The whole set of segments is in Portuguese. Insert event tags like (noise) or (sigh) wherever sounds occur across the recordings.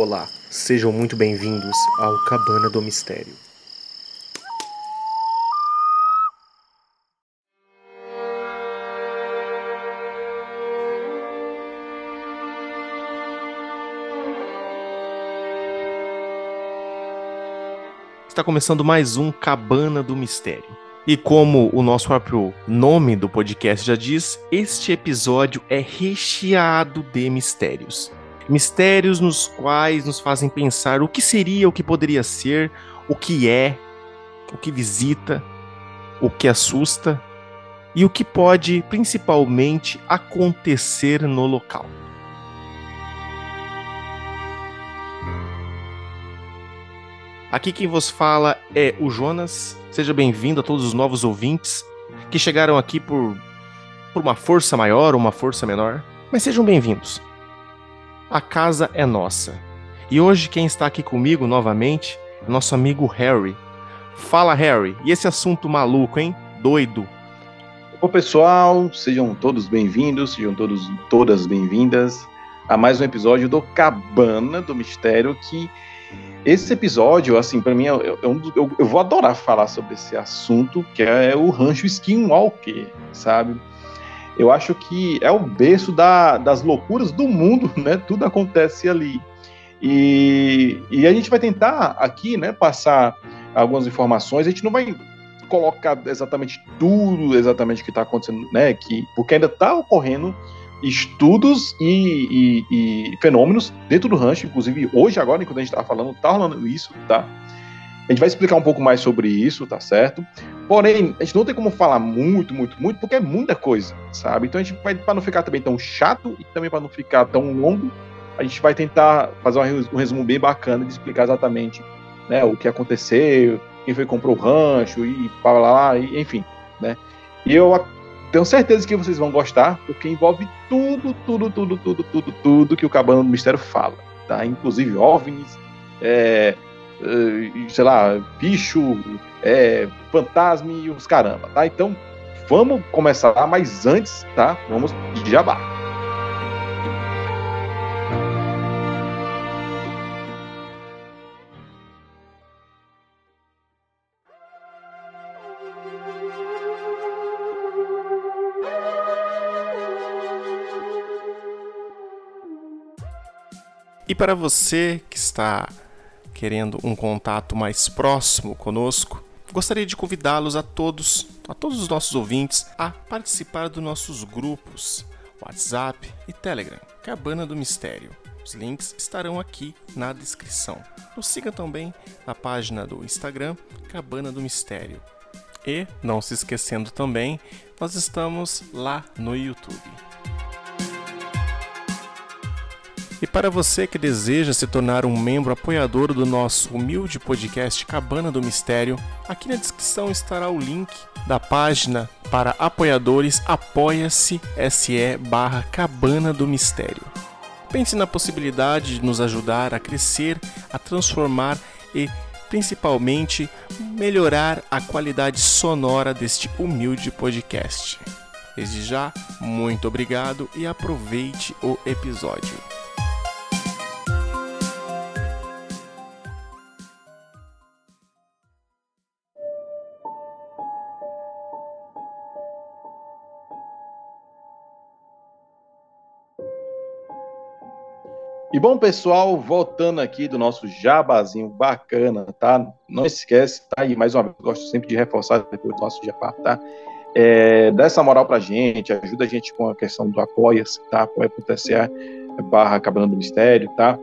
Olá, sejam muito bem-vindos ao Cabana do Mistério. Está começando mais um Cabana do Mistério. E como o nosso próprio nome do podcast já diz, este episódio é recheado de mistérios. Mistérios nos quais nos fazem pensar o que seria, o que poderia ser, o que é, o que visita, o que assusta e o que pode principalmente acontecer no local. Aqui quem vos fala é o Jonas. Seja bem-vindo a todos os novos ouvintes que chegaram aqui por, por uma força maior ou uma força menor. Mas sejam bem-vindos. A casa é nossa. E hoje quem está aqui comigo novamente é nosso amigo Harry. Fala, Harry. E esse assunto maluco, hein? Doido. Bom, pessoal, sejam todos bem-vindos, sejam todos todas bem-vindas a mais um episódio do Cabana do Mistério que esse episódio, assim, para mim, eu, eu, eu, eu, vou adorar falar sobre esse assunto, que é o rancho Skinwalker, sabe? Eu acho que é o berço da, das loucuras do mundo, (laughs) né? Tudo acontece ali. E, e a gente vai tentar aqui, né, passar algumas informações. A gente não vai colocar exatamente tudo exatamente que está acontecendo, né? Que, porque ainda está ocorrendo estudos e, e, e, fenômenos dentro do rancho, inclusive hoje, agora, enquanto a gente está falando, está rolando isso, tá? A gente vai explicar um pouco mais sobre isso, tá certo? Porém, a gente não tem como falar muito, muito, muito, porque é muita coisa, sabe? Então a gente vai, para não ficar também tão chato e também para não ficar tão longo, a gente vai tentar fazer um resumo bem bacana de explicar exatamente né, o que aconteceu, quem foi que comprou o rancho e para lá, e, enfim, né? E eu tenho certeza que vocês vão gostar, porque envolve tudo, tudo, tudo, tudo, tudo, tudo que o Cabana do Mistério fala, tá? Inclusive OVNIs, é, sei lá, bicho, é, fantasma e os caramba, tá? Então, vamos começar, mas antes, tá? Vamos de jabá. E para você que está querendo um contato mais próximo conosco, gostaria de convidá-los a todos, a todos os nossos ouvintes, a participar dos nossos grupos WhatsApp e Telegram, Cabana do Mistério. Os links estarão aqui na descrição. Nos siga também na página do Instagram Cabana do Mistério. E, não se esquecendo também, nós estamos lá no YouTube. E para você que deseja se tornar um membro apoiador do nosso humilde podcast Cabana do Mistério, aqui na descrição estará o link da página para apoiadores apoia-se se barra Cabana do Mistério. Pense na possibilidade de nos ajudar a crescer, a transformar e principalmente melhorar a qualidade sonora deste humilde podcast. Desde já, muito obrigado e aproveite o episódio. E bom, pessoal, voltando aqui do nosso jabazinho bacana, tá? Não esquece, tá? E mais uma vez, gosto sempre de reforçar depois do nosso jabá, tá? É, dá essa moral pra gente, ajuda a gente com a questão do apoia-se, tá? apoia.se barra Acabando do Mistério, tá?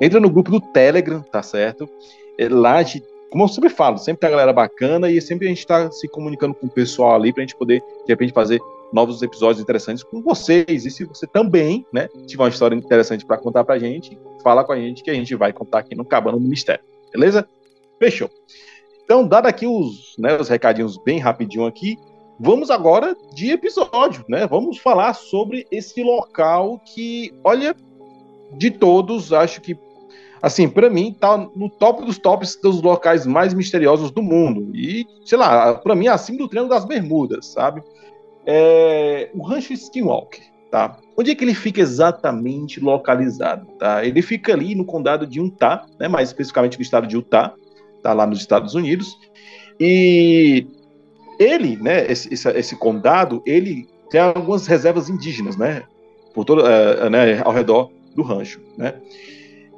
Entra no grupo do Telegram, tá certo? É, lá, de, como eu sempre falo, sempre tem a galera bacana e sempre a gente tá se comunicando com o pessoal ali pra gente poder, de repente, fazer novos episódios interessantes com vocês. E se você também, né, tiver uma história interessante para contar pra gente, fala com a gente que a gente vai contar aqui no Cabana do Mistério. Beleza? Fechou. Então, dado aqui os, né, os recadinhos bem rapidinho aqui, vamos agora de episódio, né? Vamos falar sobre esse local que, olha, de todos, acho que assim, para mim tá no top dos tops dos locais mais misteriosos do mundo. E, sei lá, para mim é acima do Triângulo das Bermudas, sabe? É, o Rancho Skinwalker, tá? Onde é que ele fica exatamente localizado, tá? Ele fica ali no condado de Utah, né? Mais especificamente no estado de Utah, tá lá nos Estados Unidos. E ele, né? Esse, esse, esse condado, ele tem algumas reservas indígenas, né? Por todo, uh, né? Ao redor do rancho, né?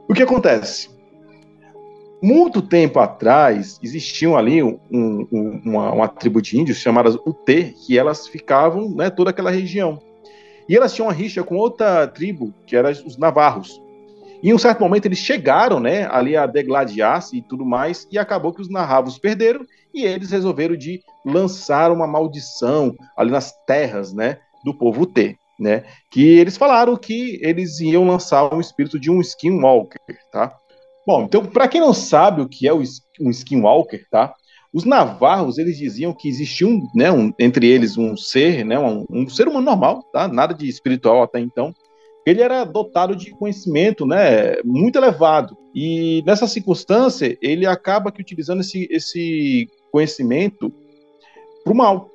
O que acontece? Muito tempo atrás, existiam ali um, um, uma, uma, tribo de índios chamadas UT, que elas ficavam, né, toda aquela região. E elas tinham uma rixa com outra tribo, que eram os navarros. E em um certo momento eles chegaram, né, ali a degladiar-se e tudo mais, e acabou que os navarros perderam e eles resolveram de lançar uma maldição ali nas terras, né, do povo UT, né, que eles falaram que eles iam lançar um espírito de um skinwalker, tá? Bom, então, para quem não sabe o que é um skinwalker, tá? Os navarros, eles diziam que existia um, né, um, entre eles um ser, né, um, um, ser humano normal, tá? Nada de espiritual até então. Ele era dotado de conhecimento, né, muito elevado. E nessa circunstância, ele acaba que utilizando esse, esse conhecimento para o mal.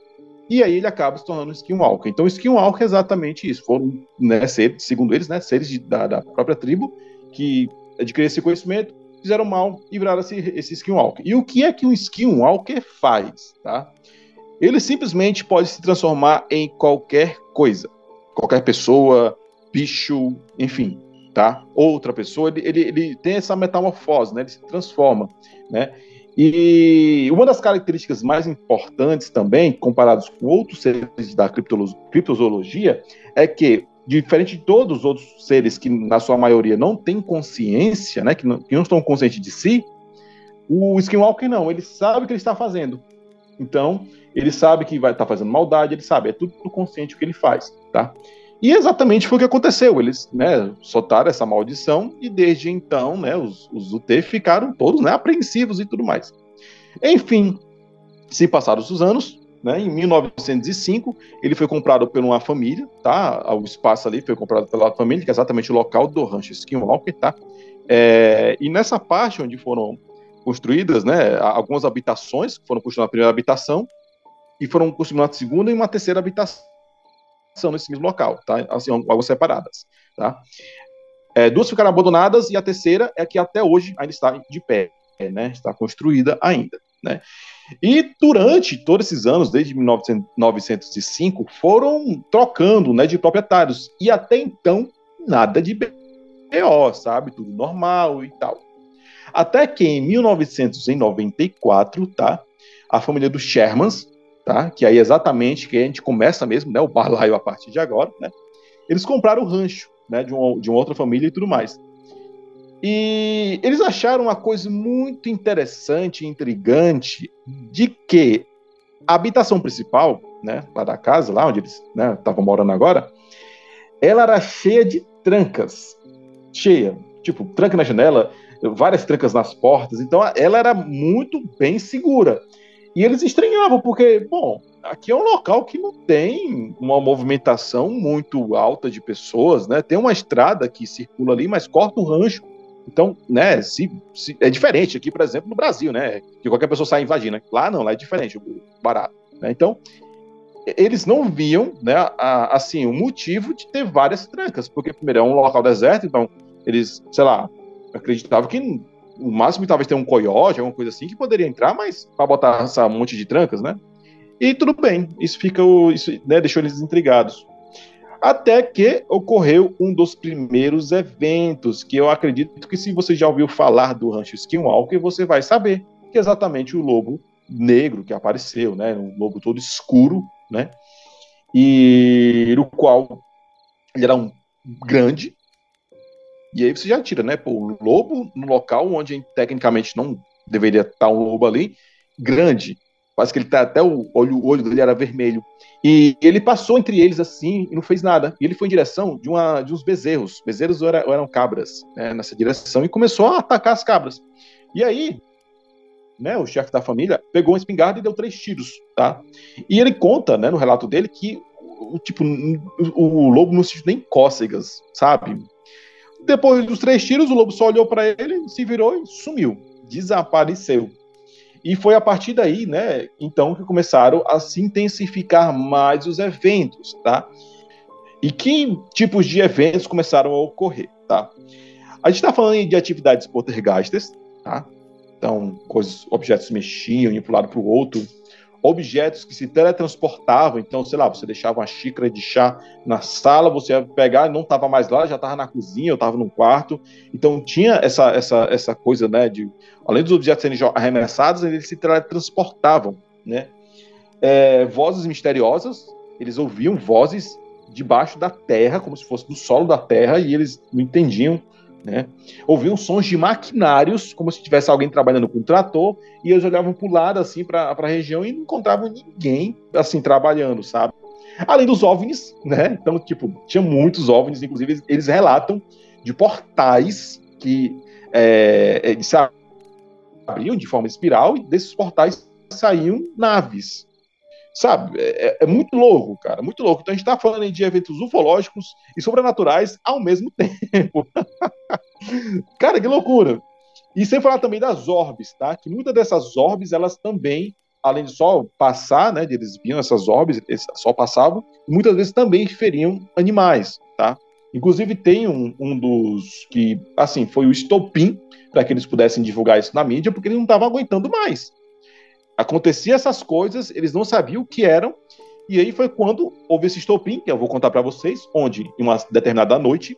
E aí ele acaba se tornando um skinwalker. Então, o skinwalker é exatamente isso. Foram, né, seres, segundo eles, né, seres de, da, da própria tribo que adquirir esse conhecimento, fizeram mal e viraram esse, esse skinwalker. E o que é que um skinwalker faz? Tá? Ele simplesmente pode se transformar em qualquer coisa. Qualquer pessoa, bicho, enfim, tá? Outra pessoa, ele, ele, ele tem essa metamorfose, né? Ele se transforma, né? E uma das características mais importantes também, comparados com outros seres da criptozoologia, é que diferente de todos os outros seres que, na sua maioria, não têm consciência, né, que, não, que não estão conscientes de si, o Skinwalker não, ele sabe o que ele está fazendo. Então, ele sabe que vai estar tá fazendo maldade, ele sabe, é tudo consciente o que ele faz, tá? E exatamente foi o que aconteceu. Eles né, soltaram essa maldição e desde então né, os, os UT ficaram todos né, apreensivos e tudo mais. Enfim, se passaram os anos, né? Em 1905, ele foi comprado por uma família, tá? O espaço ali foi comprado pela família, que é exatamente o local do rancho Skinwalker, tá? É, e nessa parte onde foram construídas, né, algumas habitações, foram construídas a primeira habitação, e foram construídas uma segunda e uma terceira habitação nesse mesmo local, tá? Assim, algumas separadas, tá? É, duas ficaram abandonadas e a terceira é que até hoje ainda está de pé, né? Está construída ainda, né? E durante todos esses anos, desde 1905, foram trocando né, de proprietários. E até então, nada de BO, sabe? Tudo normal e tal. Até que em 1994, tá? A família dos Shermans, tá? Que aí é exatamente que a gente começa mesmo, né? O balaio a partir de agora, né? Eles compraram o rancho, né? De, um, de uma outra família e tudo mais. E eles acharam uma coisa muito interessante, intrigante, de que a habitação principal, né, lá da casa, lá onde eles estavam né, morando agora, ela era cheia de trancas. Cheia. Tipo, tranca na janela, várias trancas nas portas. Então, ela era muito bem segura. E eles estranhavam, porque, bom, aqui é um local que não tem uma movimentação muito alta de pessoas, né? Tem uma estrada que circula ali, mas corta o rancho. Então, né, se, se, é diferente aqui, por exemplo, no Brasil, né, que qualquer pessoa sai invadindo. Lá não, lá é diferente, o barato. Né? Então, eles não viam, né, a, assim, o motivo de ter várias trancas, porque primeiro é um local deserto, então eles, sei lá, acreditavam que o máximo talvez ter um coiote, alguma coisa assim, que poderia entrar, mas para botar essa monte de trancas, né? E tudo bem, isso fica, isso, né, deixou eles intrigados. Até que ocorreu um dos primeiros eventos, que eu acredito que se você já ouviu falar do Rancho Skinwalker, você vai saber que é exatamente o lobo negro que apareceu, né? Um lobo todo escuro, né? E no qual ele era um grande. E aí você já tira, né? Pô, o lobo no local onde tecnicamente não deveria estar um lobo ali, grande. Quase que ele tá até o olho, o olho dele era vermelho. E ele passou entre eles assim e não fez nada. E ele foi em direção de, uma, de uns bezerros. Bezerros eram, eram cabras né, nessa direção e começou a atacar as cabras. E aí, né, o chefe da família pegou uma espingarda e deu três tiros, tá? E ele conta, né, no relato dele que o tipo o, o lobo não sentiu nem cócegas, sabe? Depois dos três tiros, o lobo só olhou para ele, se virou e sumiu, desapareceu. E foi a partir daí, né, então, que começaram a se intensificar mais os eventos, tá? E que tipos de eventos começaram a ocorrer, tá? A gente está falando de atividades poltergeistas, tá? Então, coisas, objetos mexiam de um lado para o outro, objetos que se teletransportavam. Então, sei lá, você deixava uma xícara de chá na sala, você ia pegar, não estava mais lá, já estava na cozinha, ou estava no quarto. Então, tinha essa, essa, essa coisa, né, de além dos objetos serem arremessados, eles se teletransportavam, né? É, vozes misteriosas, eles ouviam vozes debaixo da terra, como se fosse do solo da terra, e eles não entendiam né? Ouviam sons de maquinários, como se tivesse alguém trabalhando com um trator, e eles olhavam para o lado, assim, para a região e não encontravam ninguém, assim, trabalhando, sabe? Além dos OVNIs, né? Então, tipo, tinha muitos OVNIs, inclusive eles relatam de portais que é, se abriam de forma espiral e desses portais saíam naves. Sabe? É, é, é, muito louco, cara, muito louco. Então a gente está falando de eventos ufológicos e sobrenaturais ao mesmo (laughs) tempo. cara, que loucura. E sem falar também das orbes, tá? Que muitas dessas orbes, elas também, além de só passar, né? Eles viam essas orbes, eles só passavam, muitas vezes também feriam animais, tá? Inclusive tem um, um dos que, assim, foi o estopim para que eles pudessem divulgar isso na mídia, porque eles não estavam aguentando mais. Acontecia essas coisas, eles não sabiam o que eram, e aí foi quando houve esse estopim, que eu vou contar para vocês, onde, em uma determinada noite,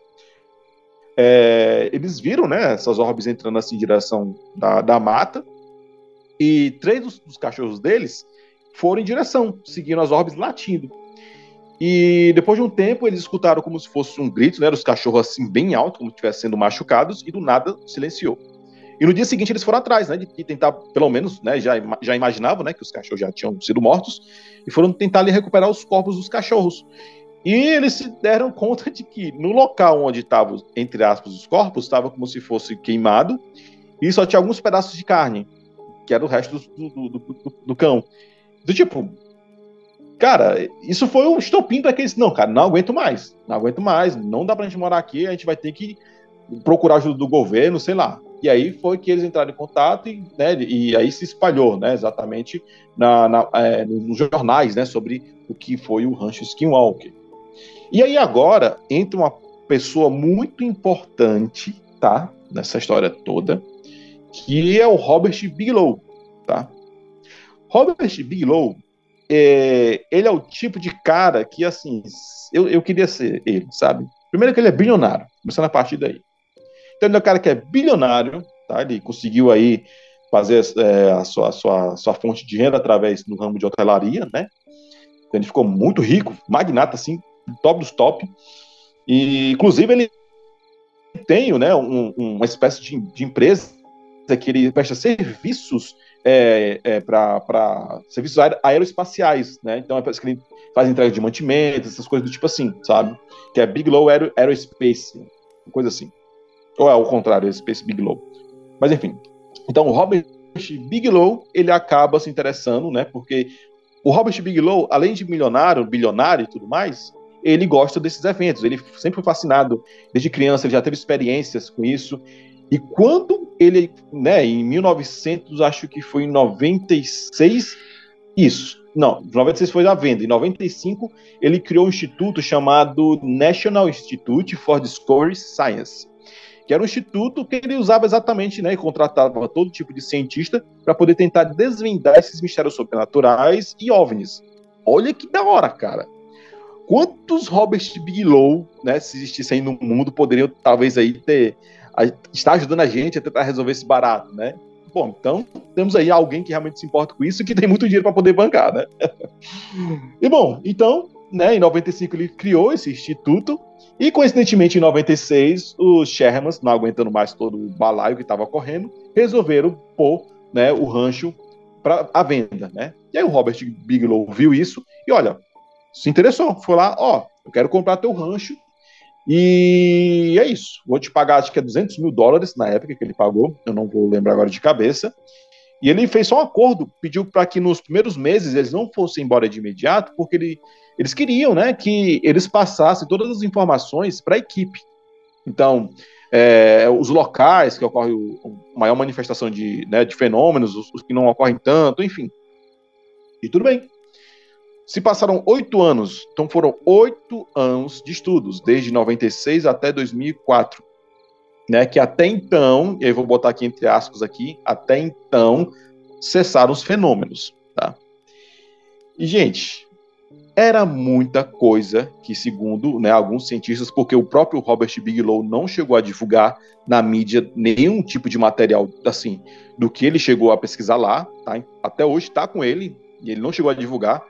é, eles viram né, essas orbes entrando assim em direção da, da mata, e três dos, dos, cachorros deles foram em direção, seguindo as orbes latindo. E depois de um tempo, eles escutaram como se fosse um grito, né, os cachorros assim bem alto, como se estivessem sendo machucados, e do nada silenciou. E no dia seguinte eles foram atrás, né, de, tentar, pelo menos, né, já, já imaginavam, né, que os cachorros já tinham sido mortos, e foram tentar ali, recuperar os corpos dos cachorros. E eles se deram (laughs) conta de que no local onde estavam, entre aspas, os corpos, estava como se fosse queimado, e só tinha alguns pedaços de carne, que era o resto do, do, do, do cão. Do tipo, cara, isso foi um estopim para aqueles. Não, cara, não aguento mais. Não aguento mais. Não dá pra gente morar aqui. A gente vai ter que procurar ajuda do governo, sei lá. E aí foi que eles entraram em contato e, né, e aí se espalhou, né, exatamente na, na é, nos jornais, né, sobre o que foi o rancho Skinwalker. E aí agora entra uma pessoa muito importante, tá, nessa história toda, que é o Robert Bigelow, tá? Robert Bigelow, é, ele é o tipo de cara que, assim, eu, eu queria ser ele, sabe? Primeiro que ele é bilionário, começando a partir daí. Então ele é um cara que é bilionário, tá? Ele conseguiu aí fazer é, a, sua, a sua, sua fonte de renda através do ramo de hotelaria, né? Então ele ficou muito rico, magnata, assim, top dos top. E, inclusive, ele tem né, um, uma espécie de, de empresa que ele presta serviços é, é, para serviços aeroespaciais, né? Então é que ele faz entrega de mantimentos, essas coisas do tipo assim, sabe? Que é Big Low Aero, Aerospace, coisa assim. Ou é o contrário, Space Bigelow. Mas enfim. Então, o Robert Bigelow, ele acaba se interessando, né? Porque o Robert Bigelow, além de milionário, bilionário e tudo mais, ele gosta desses eventos. Ele sempre foi fascinado desde criança, ele já teve experiências com isso. E quando ele, né, em 1900, acho que foi em 96, isso. Não, 96 foi a venda. Em 95, ele criou um instituto chamado National Institute for Discovery Science que era um instituto que ele usava exatamente, né, e contratava todo tipo de cientista para poder tentar desvendar esses mistérios sobrenaturais e OVNIs. Olha que da hora, cara. Quantos Robert Bigelow, né, se existissem no mundo, poderiam talvez aí ter a, estar ajudando a gente a tentar resolver esse barato, né? Bom, então temos aí alguém que realmente se importa com isso e que tem muito dinheiro para poder bancar, né? (laughs) e bom, então, né, em 95 ele criou esse instituto e, coincidentemente, em 96, os Shermans, não aguentando mais todo o balaio que estava correndo, resolveram pôr né, o rancho para a venda. Né? E aí o Robert Bigelow viu isso e, olha, se interessou. Foi lá, ó, eu quero comprar teu rancho e é isso. Vou te pagar, acho que é 200 mil dólares na época que ele pagou, eu não vou lembrar agora de cabeça. E ele fez só um acordo, pediu para que nos primeiros meses eles não fossem embora de imediato, porque ele eles queriam né, que eles passassem todas as informações para a equipe. Então, é, os locais que ocorre a maior manifestação de, né, de fenômenos, os, os, que não ocorrem tanto, enfim. E tudo bem. Se passaram oito anos, então foram oito anos de estudos, desde 96 até 2004, né? Que até então, e aí vou botar aqui entre aspas aqui, até então cessaram os fenômenos, tá? E gente, era muita coisa que, segundo né, alguns cientistas, porque o próprio Robert Bigelow não chegou a divulgar na mídia nenhum tipo de material assim do que ele chegou a pesquisar lá, tá? Até hoje está com ele e ele não chegou a divulgar.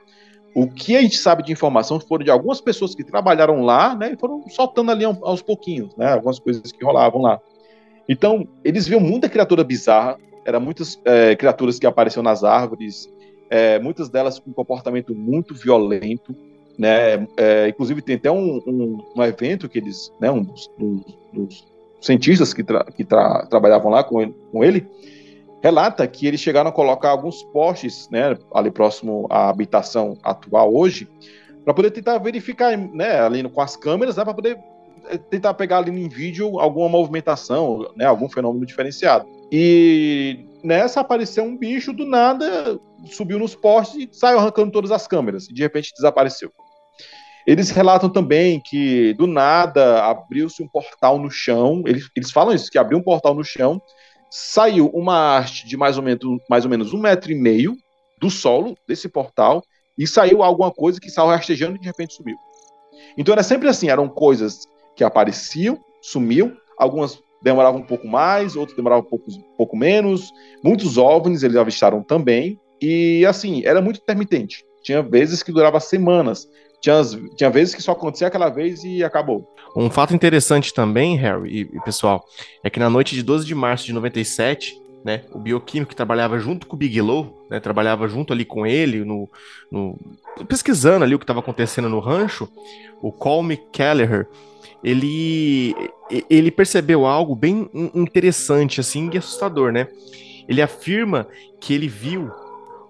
O que a gente sabe de informação foram de algumas pessoas que trabalharam lá, né, e foram soltando ali aos pouquinhos, né, algumas coisas que rolavam lá. Então, eles viam muita criatura bizarra, eram muitas é, criaturas que apareciam nas árvores, é, muitas delas com comportamento muito violento, né? É, inclusive tem até um, um, um, evento que eles, né, um dos, dos, dos cientistas que, tra que tra trabalhavam lá com ele, com ele, relata que eles chegaram a colocar alguns postes, né, ali próximo à habitação atual hoje, para poder tentar verificar, né, ali com as câmeras, né, para poder é, tentar pegar ali em vídeo alguma movimentação, né, algum fenômeno diferenciado. E nessa apareceu um bicho do nada, subiu nos postes e saiu arrancando todas as câmeras. E de repente desapareceu. Eles relatam também que do nada abriu-se um portal no chão. Eles, eles falam isso, que abriu um portal no chão, saiu uma haste de mais ou menos, mais ou menos um metro e meio do solo desse portal e saiu alguma coisa que saiu rastejando e de repente sumiu. Então era sempre assim, eram coisas que apareciam, sumiam, algumas demoravam um pouco mais, outras demoravam um pouco, um pouco menos. Muitos OVNIs eles avistaram também, e assim, era muito intermitente. Tinha vezes que durava semanas, tinha, tinha vezes que só acontecia aquela vez e acabou. Um fato interessante também, Harry e, pessoal, é que na noite de 12 de março de 97, né, o bioquímico que trabalhava junto com o Bigelow, né, trabalhava junto ali com ele, no, no pesquisando ali o que estava acontecendo no rancho, o Colmy Kelleher, ele, ele percebeu algo bem interessante assim e assustador, né? Ele afirma que ele viu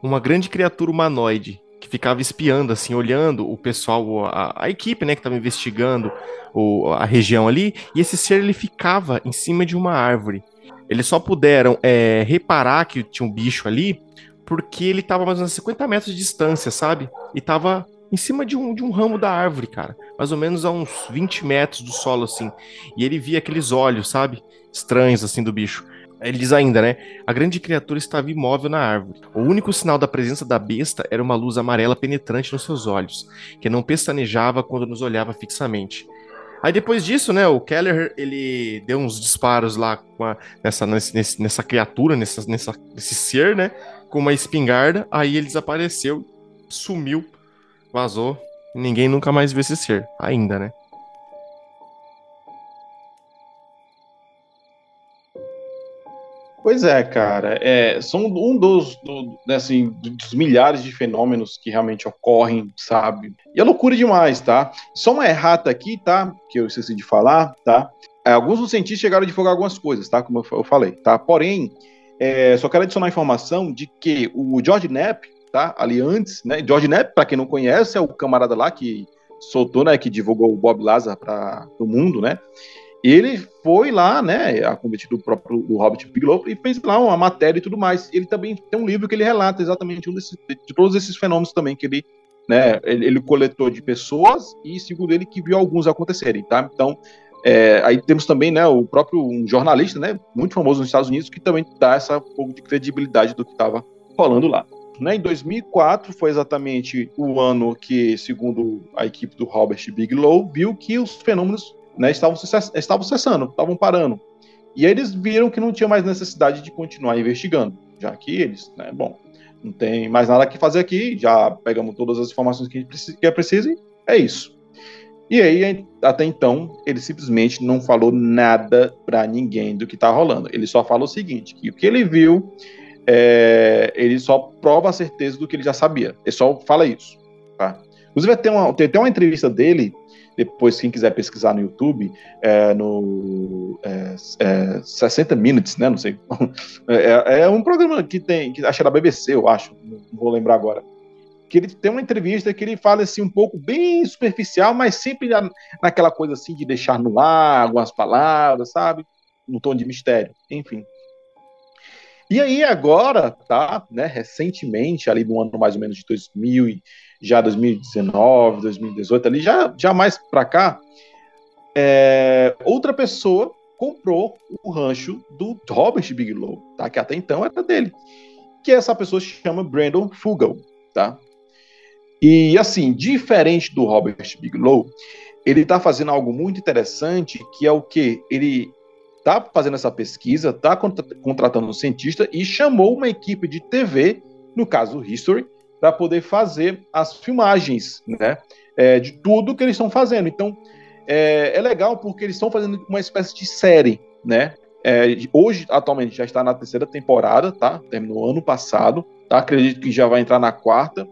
uma grande criatura humanoide que ficava espiando, assim, olhando o pessoal, a, a equipe, né, que estava investigando o, a região ali, e esse ser ele ficava em cima de uma árvore. Eles só puderam é, reparar que tinha um bicho ali porque ele estava mais ou menos a 50 metros de distância, sabe? E estava em cima de um, de um ramo da árvore, cara. Mais ou menos a uns 20 metros do solo, assim. E ele via aqueles olhos, sabe? Estranhos, assim, do bicho. Ele diz ainda, né? A grande criatura estava imóvel na árvore. O único sinal da presença da besta era uma luz amarela penetrante nos seus olhos, que não pestanejava quando nos olhava fixamente. Aí depois disso, né, o Keller, ele deu uns disparos lá a, nessa, nesse, nessa criatura, nessa, nessa, nesse ser, né, com uma espingarda, aí ele desapareceu, sumiu vazou. Ninguém nunca mais viu esse ser, ainda, né? Pois é, cara. É, são um dos, do, né, assim, dos milhares de fenômenos que realmente ocorrem, sabe? E é loucura demais, tá? Só uma errata aqui, tá? Que eu esqueci de falar, tá? É, alguns dos cientistas chegaram a divulgar algumas coisas, tá? Como eu falei, tá? Porém, é, só quero adicionar a informação de que o George Knapp, tá? Ali antes, né? George Knapp, para quem não conhece, é o camarada lá que soltou, né? Que divulgou o Bob Lazar para o mundo, né? Ele foi lá, né, a convite do próprio do Robert Bigelow e fez lá uma matéria e tudo mais. Ele também tem um livro que ele relata exatamente um desses, de todos esses fenômenos também que ele, né, ele, ele coletou de pessoas e segundo ele que viu alguns acontecerem, tá? Então, é, aí temos também, né, o próprio um jornalista, né, muito famoso nos Estados Unidos que também dá essa pouco de credibilidade do que estava rolando lá. Né, em 2004 foi exatamente o ano que, segundo a equipe do Robert Bigelow, viu que os fenômenos né, estavam, estavam cessando, estavam parando. E aí eles viram que não tinha mais necessidade de continuar investigando, já que eles, né, bom, não tem mais nada que fazer aqui, já pegamos todas as informações que, que é preciso e é isso. E aí, até então, ele simplesmente não falou nada para ninguém do que tá rolando. Ele só falou o seguinte, que o que ele viu é, ele só prova a certeza do que ele já sabia. Ele só fala isso. Tá? Inclusive, tem, uma, tem uma entrevista dele, depois, quem quiser pesquisar no YouTube, é, no é, é, 60 Minutes, né? Não sei. (laughs) É, é, um programa que tem, que acho que é da BBC, eu acho, não vou lembrar agora. Que ele tem uma entrevista que ele fala assim, um pouco bem superficial, mas sempre na, naquela coisa assim de deixar no ar algumas palavras, sabe? No tom de mistério, enfim. E aí agora, tá, né, recentemente, ali no ano mais ou menos de 2000, já 2019, 2018, ali, já, já mais para cá, é, outra pessoa comprou o rancho do Robert Bigelow, tá, que até então era dele, que essa pessoa se chama Brandon Fugel, tá? E assim, diferente do Robert Bigelow, ele está fazendo algo muito interessante, que é o que ele está fazendo essa pesquisa, está contratando um cientista e chamou uma equipe de TV, no caso History, para poder fazer as filmagens, né, é, de tudo que eles estão fazendo. Então, é, é legal porque eles estão fazendo uma espécie de série, né? É, hoje, atualmente, já está na terceira temporada, tá? Terminou ano passado, tá? Acredito que já vai entrar na quarta.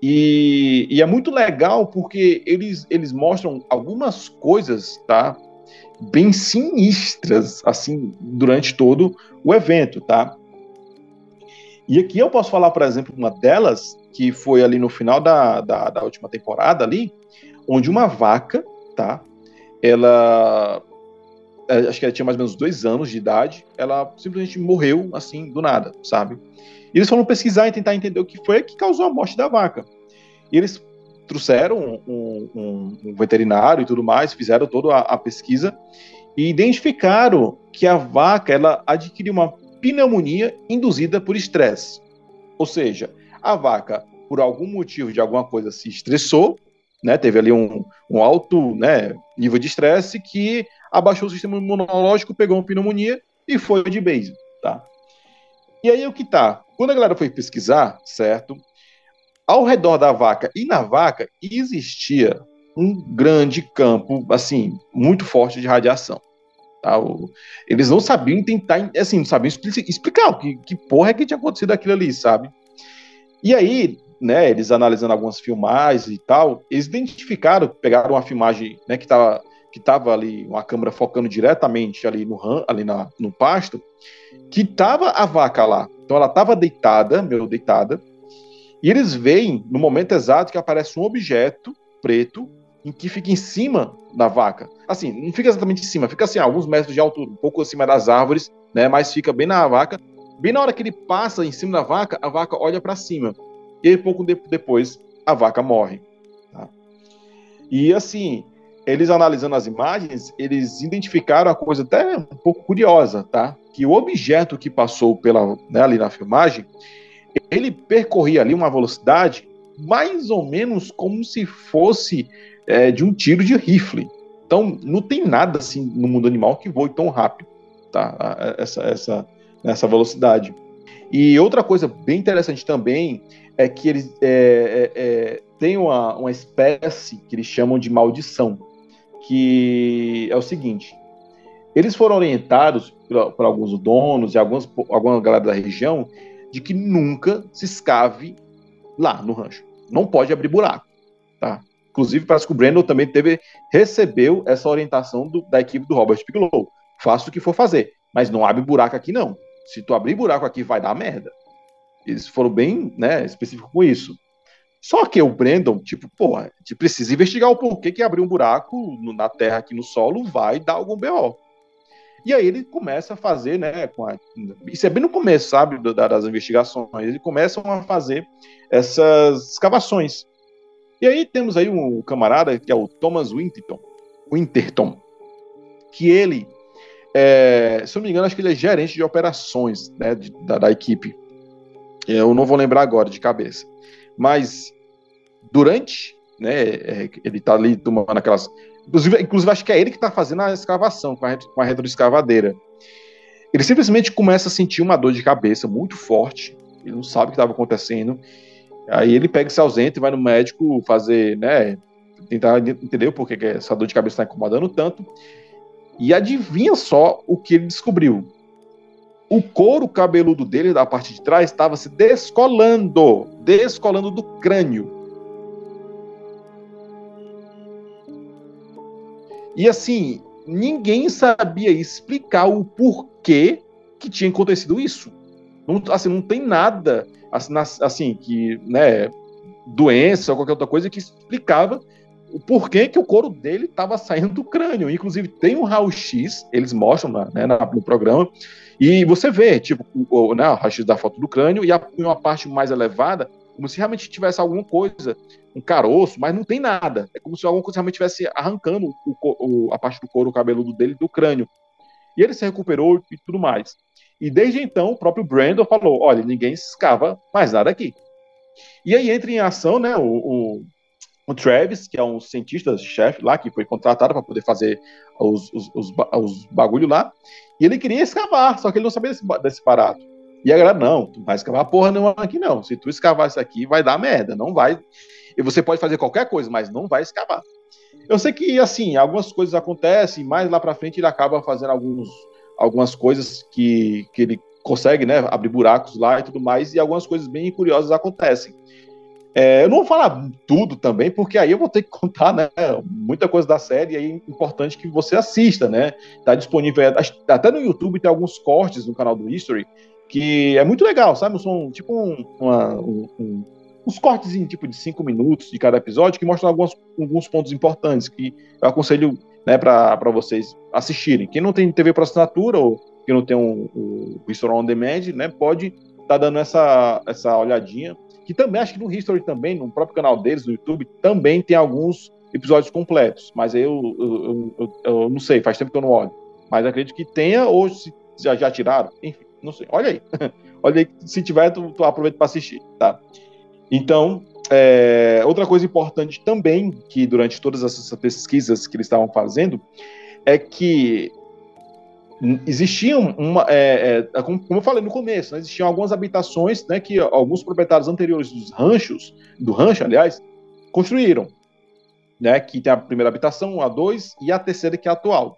E, e, é muito legal porque eles, eles mostram algumas coisas, tá? Bem sinistras, assim, durante todo o evento, tá? E aqui eu posso falar, por exemplo, uma delas, que foi ali no final da, da, da última temporada ali, onde uma vaca, tá? Ela é, acho que ela tinha mais ou menos dois anos de idade, ela simplesmente morreu assim do nada, sabe? E eles foram pesquisar e tentar entender o que foi que causou a morte da vaca. E eles trouxeram um, um, um veterinário e tudo mais, fizeram toda a, a, pesquisa e identificaram que a vaca ela adquiriu uma pneumonia induzida por estresse. Ou seja, a vaca, por algum motivo de alguma coisa, se estressou, né, teve ali um, um alto né, nível de estresse que abaixou o sistema imunológico, pegou uma pneumonia e foi de base, tá? E aí o que tá? Quando a galera foi pesquisar, certo? Ao redor da vaca e na vaca existia um grande campo, assim, muito forte de radiação. Tá? Eles não sabiam tentar, assim, não sabiam explicar o que, que porra é que tinha acontecido aquilo ali, sabe? E aí, né, eles analisando algumas filmagens e tal, eles identificaram, pegaram uma filmagem, né, que estava que tava ali, uma câmera focando diretamente ali no ali na, no pasto, que tava a vaca lá. Então ela estava deitada, meu, deitada, e eles veem no momento exato que aparece um objeto preto em que fica em cima da vaca. Assim, não fica exatamente em cima, fica assim, alguns metros de altura, um pouco acima das árvores, né, mas fica bem na vaca. Bem na hora que ele passa em cima da vaca, a vaca olha para cima. E pouco depois, a vaca morre. Tá? E assim, eles analisando as imagens, eles identificaram a coisa até um pouco curiosa, tá? Que o objeto que passou pela, né, ali na filmagem, ele percorria ali uma velocidade mais ou menos como se fosse é, de um tiro de rifle. Então, não tem nada assim no mundo animal que voe tão rápido, tá? Essa, essa, essa velocidade. E outra coisa bem interessante também é que eles é, é, é têm uma, uma espécie que eles chamam de maldição que é o seguinte: eles foram orientados por, alguns donos e algumas, alguma galera da região de que nunca se escave lá no rancho. Não pode abrir buraco, tá? Inclusive, parece que o Brandon também teve, recebeu essa orientação do, da equipe do Robert Bigelow. Faça o que for fazer, mas não abre buraco aqui, não. Se tu abrir buraco aqui, vai dar merda. Eles foram bem né, específicos com isso. Só que o Brandon, tipo, pô, a gente precisa investigar o porquê que abrir um buraco na terra aqui no solo vai dar algum BO. E aí ele começa a fazer, né, a, isso é bem no começo, sabe, das investigações, eles começam a fazer essas escavações. E aí temos aí um camarada que é o Thomas Winterton, Winterton que ele, é, se não me engano, acho que ele é gerente de operações, né, de, da, da equipe. Eu não vou lembrar agora de cabeça. Mas durante, né, é, ele está ali tomando aquelas. Inclusive, inclusive, acho que é ele que está fazendo a escavação com a, com a retroescavadeira. Ele simplesmente começa a sentir uma dor de cabeça muito forte. Ele não sabe o que estava acontecendo. Aí ele pega esse ausente e vai no médico fazer, né? Tentar entender por que essa dor de cabeça está incomodando tanto. E adivinha só o que ele descobriu o couro cabeludo dele, da parte de trás, estava se descolando, descolando do crânio. E assim, ninguém sabia explicar o porquê que tinha acontecido isso. Não, assim, não tem nada assim, assim que, né, doença ou qualquer outra coisa que explicava o porquê que o couro dele estava saindo do crânio. Inclusive, tem um raio-x, eles mostram né, no programa, e você vê, tipo, o, né, o raio-x da foto do crânio e a, uma parte mais elevada, como se realmente tivesse alguma coisa, um caroço, mas não tem nada. É como se alguma coisa realmente estivesse arrancando o, o, a parte do couro cabeludo dele do crânio. E ele se recuperou e tudo mais. E desde então, o próprio Brandon falou: olha, ninguém escava mais nada aqui. E aí entra em ação né, o, o, o Travis, que é um cientista-chefe lá, que foi contratado para poder fazer os, os, os, os bagulho lá, e ele queria escavar, só que ele não sabia desse, desse barato. E a galera, não, tu vai escavar porra nenhuma aqui não. Se tu escavar isso aqui, vai dar merda, não vai. E você pode fazer qualquer coisa, mas não vai escavar. Eu sei que, assim, algumas coisas acontecem, mais lá pra frente ele acaba fazendo alguns, algumas coisas que, que ele consegue, né, abrir buracos lá e tudo mais, e algumas coisas bem curiosas acontecem. É, eu não vou falar tudo também, porque aí eu vou ter que contar né, muita coisa da série, e aí é importante que você assista, né? Tá disponível, até no YouTube tem alguns cortes no canal do History, que é muito legal, sabe? São tipo um, uma, um, um, uns cortes em tipo de cinco minutos de cada episódio que mostram alguns, alguns pontos importantes que eu aconselho né, para vocês assistirem. Quem não tem TV por assinatura ou que não tem um, um History on Demand, né, pode estar tá dando essa, essa olhadinha que também acho que no History também, no próprio canal deles, no YouTube, também tem alguns episódios completos. Mas eu, eu, eu, eu não sei, faz tempo que eu não olho. Mas acredito que tenha, ou se já, já tiraram, enfim, não sei. Olha aí. (laughs) Olha aí, se tiver, tu, tu aproveita para assistir, tá? Então, é, outra coisa importante também, que durante todas essas pesquisas que eles estavam fazendo, é que existiam uma, é, é, como, eu falei no começo, né, existiam algumas habitações, né, que alguns proprietários anteriores dos ranchos, do rancho, aliás, construíram, né, que tem a primeira habitação, a dois e a terceira que é a atual.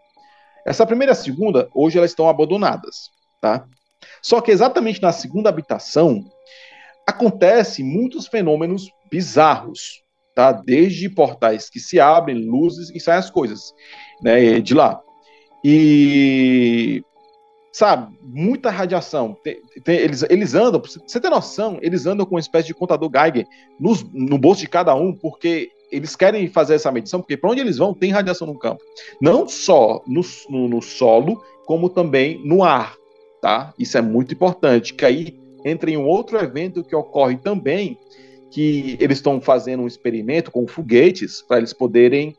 Essa primeira e a segunda, hoje elas estão abandonadas, tá? Só que exatamente na segunda habitação acontece muitos fenômenos bizarros, tá? Desde portais que se abrem, luzes e saem as coisas, né, de lá. E sabe, muita radiação. Tem, tem, eles, eles andam, você tem noção, eles andam com uma espécie de contador Geiger no bolso de cada um, porque eles querem fazer essa medição, porque para onde eles vão tem radiação no campo. Não só no, no, no, solo, como também no ar, tá? Isso é muito importante, que aí entra em um outro evento que ocorre também, que eles estão fazendo um experimento com foguetes, para eles poderem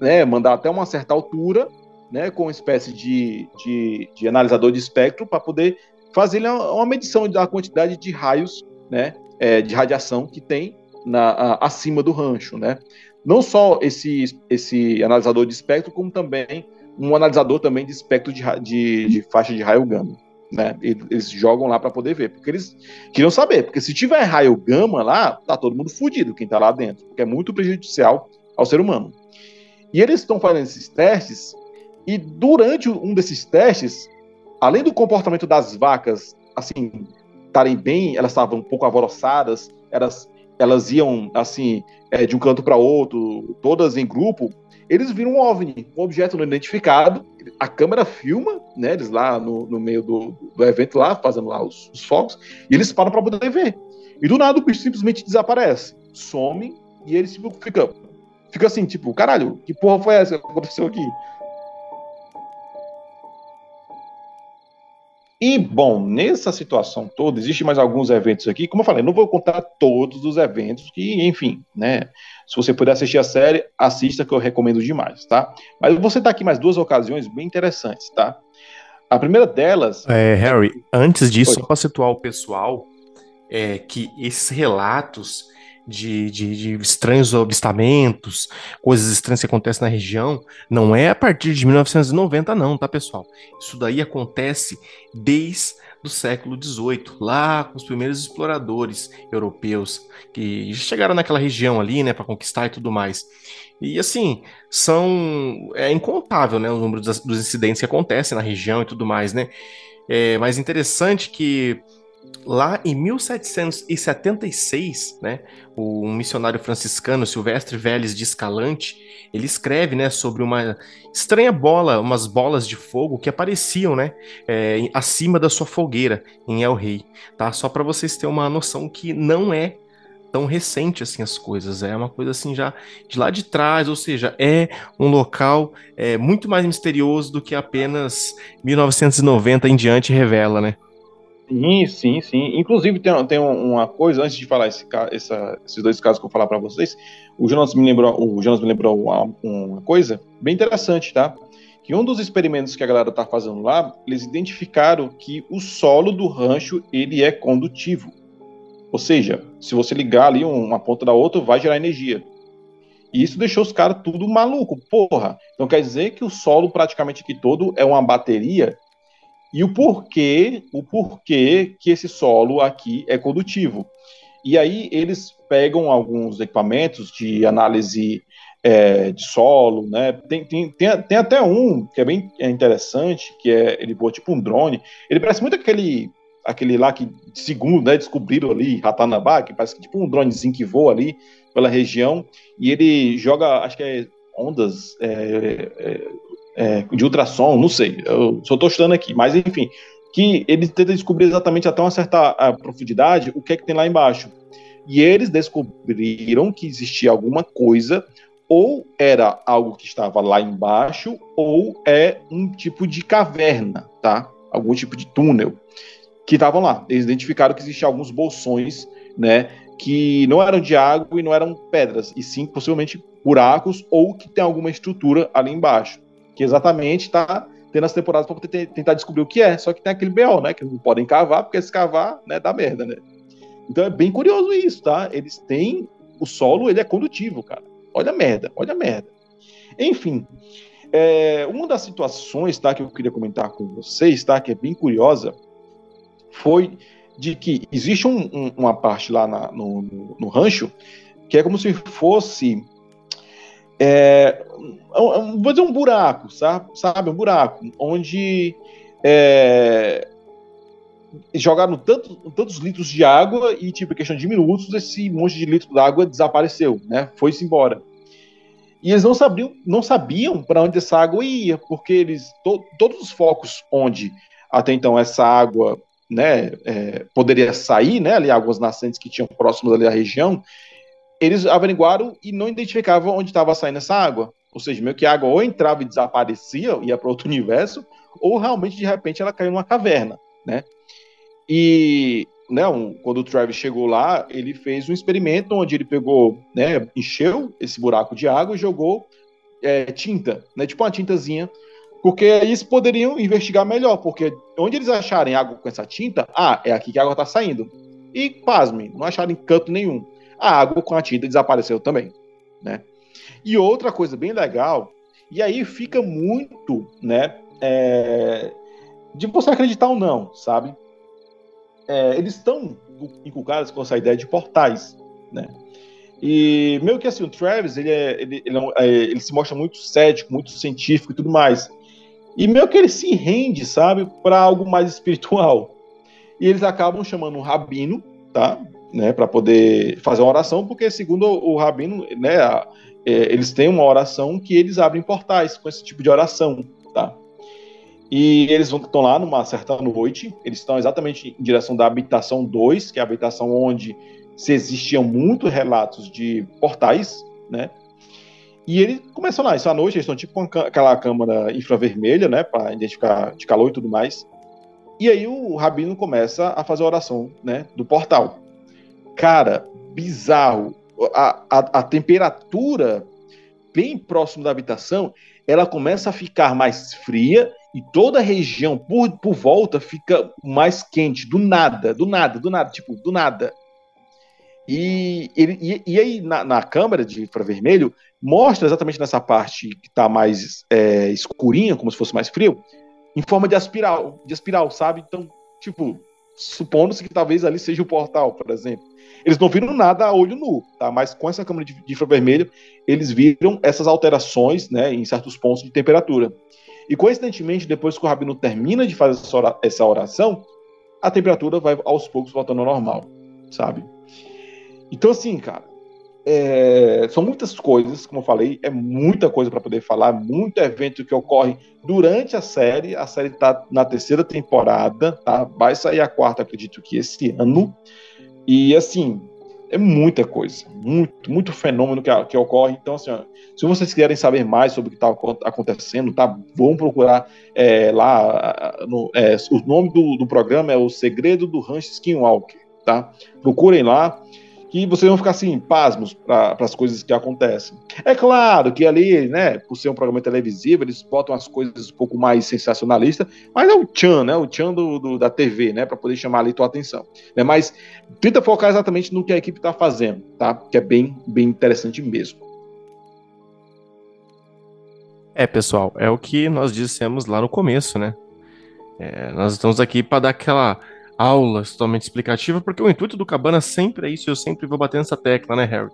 né, mandar até uma certa altura né, com uma espécie de, de, de analisador de espectro para poder fazer uma medição da quantidade de raios, né, é, de radiação que tem na, a, acima do rancho, né. Não só esse, esse analisador de espectro, como também um analisador também de espectro de, de, de faixa de raio gama. Né? Eles jogam lá para poder ver, porque eles queriam saber, porque se tiver raio gama lá, tá todo mundo fudido quem tá lá dentro, porque é muito prejudicial ao ser humano. E eles estão fazendo esses testes e durante um desses testes, além do comportamento das vacas, assim, estarem bem, elas estavam um pouco alvoroçadas, elas, elas iam, assim, é, de um canto para outro, todas em grupo, eles viram um OVNI, um objeto não identificado. A câmera filma, né, eles lá no, no meio do, do evento, lá, fazendo lá os, os focos, e eles param para poder ver. E do nada o bicho simplesmente desaparece, some, e eles tipo, fica, fica assim, tipo, caralho, que porra foi essa que aconteceu aqui? E, bom, nessa situação toda, existem mais alguns eventos aqui. Como eu falei, não vou contar todos os eventos, que, enfim, né? Se você puder assistir a série, assista, que eu recomendo demais, tá? Mas eu vou citar aqui mais duas ocasiões bem interessantes, tá? A primeira delas. É, Harry, antes disso, só para situar o pessoal, é que esses relatos de, de, de, estranhos avistamentos, coisas estranhas que acontecem na região, não é a partir de 1990, não, tá, pessoal? Isso daí acontece desde o século XVIII, lá com os primeiros exploradores europeus que chegaram naquela região ali, né, para conquistar e tudo mais. E assim, são é incontável, né, o número dos, incidentes que acontecem na região e tudo mais, né? É mais interessante que lá em 1776, né, um missionário franciscano, Silvestre Vélez de Escalante, ele escreve, né, sobre uma estranha bola, umas bolas de fogo que apareciam, né, é, acima da sua fogueira em El Rei, tá? Só para vocês terem uma noção que não é tão recente assim as coisas. É uma coisa assim já de lá de trás, ou seja, é um local é, muito mais misterioso do que apenas 1990 em diante revela, né? Sim, sim, sim. Inclusive tem, tem uma coisa antes de falar esse, essa, esses dois casos que eu vou falar para vocês. O Jonas me lembrou, o Jonas me lembrou uma, uma coisa bem interessante, tá? que um dos experimentos que a galera está fazendo lá, eles identificaram que o solo do rancho ele é condutivo. Ou seja, se você ligar ali uma ponta da outra, vai gerar energia. E isso deixou os caras tudo maluco, porra. Então quer dizer que o solo praticamente aqui todo é uma bateria. E o porquê, o porquê que esse solo aqui é condutivo. E aí eles pegam alguns equipamentos de análise é, de solo, né? Tem, tem, tem, tem, até um que é bem interessante, que é ele voa tipo um drone. Ele parece muito aquele aquele lá que segundo né, descobriram ali Ratanabá, que parece tipo um dronezinho que voa ali pela região e ele joga, acho que é ondas é, é, é de ultrassom, não sei, eu só estou estudando aqui, mas enfim, que ele tenta descobrir exatamente até uma certa profundidade o que é que tem lá embaixo. E eles descobriram que existia alguma coisa ou era algo que estava lá embaixo, ou é um tipo de caverna, tá? Algum tipo de túnel que estavam lá. Eles identificaram que existiam alguns bolsões, né? Que não eram de água e não eram pedras, e sim possivelmente buracos ou que tem alguma estrutura ali embaixo. Que exatamente está tendo as temporadas para tentar descobrir o que é. Só que tem aquele BO, né? Que não podem cavar, porque se cavar, né, dá merda, né? Então é bem curioso isso, tá? Eles têm. O solo ele é condutivo, cara. Olha a merda, olha a merda. Enfim, é, uma das situações tá, que eu queria comentar com vocês, tá, que é bem curiosa, foi de que existe um, um, uma parte lá na, no, no, no, rancho que é como se fosse. É, vou dizer um buraco, sabe? Um buraco, onde é, jogaram tanto, tantos litros de água e, tipo, em questão de minutos, esse monte de litro d'água desapareceu, né? Foi-se embora. E eles não sabiam, não sabiam para onde essa água ia, porque eles to, todos os focos onde até então essa água, né, é, poderia sair, né, ali águas nascentes que tinham próximas ali à região, eles averiguaram e não identificavam onde estava saindo essa água. Ou seja, meio que a água ou entrava e desaparecia, ia para outro universo, ou realmente de repente ela caiu numa caverna, né? E né, um, quando o Travis chegou lá, ele fez um experimento onde ele pegou, né, encheu esse buraco de água e jogou é, tinta, né, tipo uma tintazinha, porque aí eles poderiam investigar melhor, porque onde eles acharem água com essa tinta, ah, é aqui que a água está saindo. E, pasme, não acharam canto nenhum. A água com a tinta desapareceu também, né? E outra coisa bem legal, e aí fica muito, né, é, de você acreditar ou não, sabe? é, eles estão inculcados com essa ideia de portais, né? E meio que assim, o Travis, ele, é, ele, ele, é, ele, se mostra muito cético, muito científico e tudo mais. E meio que ele se rende, sabe, para algo mais espiritual. E eles acabam chamando um rabino, tá? Né, para poder fazer uma oração, porque segundo o rabino, né, é, eles têm uma oração que eles abrem portais com esse tipo de oração, tá? E eles estão lá numa certa noite, eles estão exatamente em direção da habitação 2, que é a habitação onde se existiam muitos relatos de portais, né? E eles começam lá, essa noite, eles estão tipo com aquela câmera infravermelha, né, para identificar de calor e tudo mais. E aí o rabino começa a fazer a oração, né, do portal. Cara, bizarro. A, a, a temperatura bem próximo da habitação, ela começa a ficar mais fria e toda a região por, por volta fica mais quente, do nada, do nada, do nada, tipo, do nada. E, e, e aí, na, na, câmera de infravermelho, mostra exatamente nessa parte que está mais é, escurinha, como se fosse mais frio, em forma de espiral, de espiral, sabe? Então, tipo, supondo-se que talvez ali seja o portal, por exemplo. Eles não viram nada a olho nu, tá? Mas com essa câmera de, infravermelho, eles viram essas alterações, né, em certos pontos de temperatura. E coincidentemente, depois que o rabino termina de fazer essa oração, a temperatura vai aos poucos voltando ao normal, sabe? Então, assim, cara, é, são muitas coisas, como eu falei, é muita coisa para poder falar, muito evento que ocorre durante a série. A série está na terceira temporada, tá? Vai sair a quarta, acredito que esse ano. E assim, É muita coisa, muito, muito fenômeno que, que ocorre. Então, assim, ó, se vocês quiserem saber mais sobre o que está acontecendo, tá? Vão procurar é, lá. No, é, o nome do, do programa é O Segredo do Rancho Skinwalker, tá? Procurem lá que vocês vão ficar assim, pasmos para as coisas que acontecem. É claro que ali, né, por ser um programa televisivo, eles botam as coisas um pouco mais sensacionalistas, mas é o Chan, né, o Chan do, do da TV, né, para poder chamar ali tua atenção. Né, mas tenta focar exatamente no que a equipe está fazendo, tá? Que é bem, bem interessante mesmo. É, pessoal, é o que nós dissemos lá no começo, né? É, nós estamos aqui para dar aquela aula totalmente explicativa, porque o intuito do Cabana sempre é isso, eu sempre vou bater nessa tecla, né, Harry?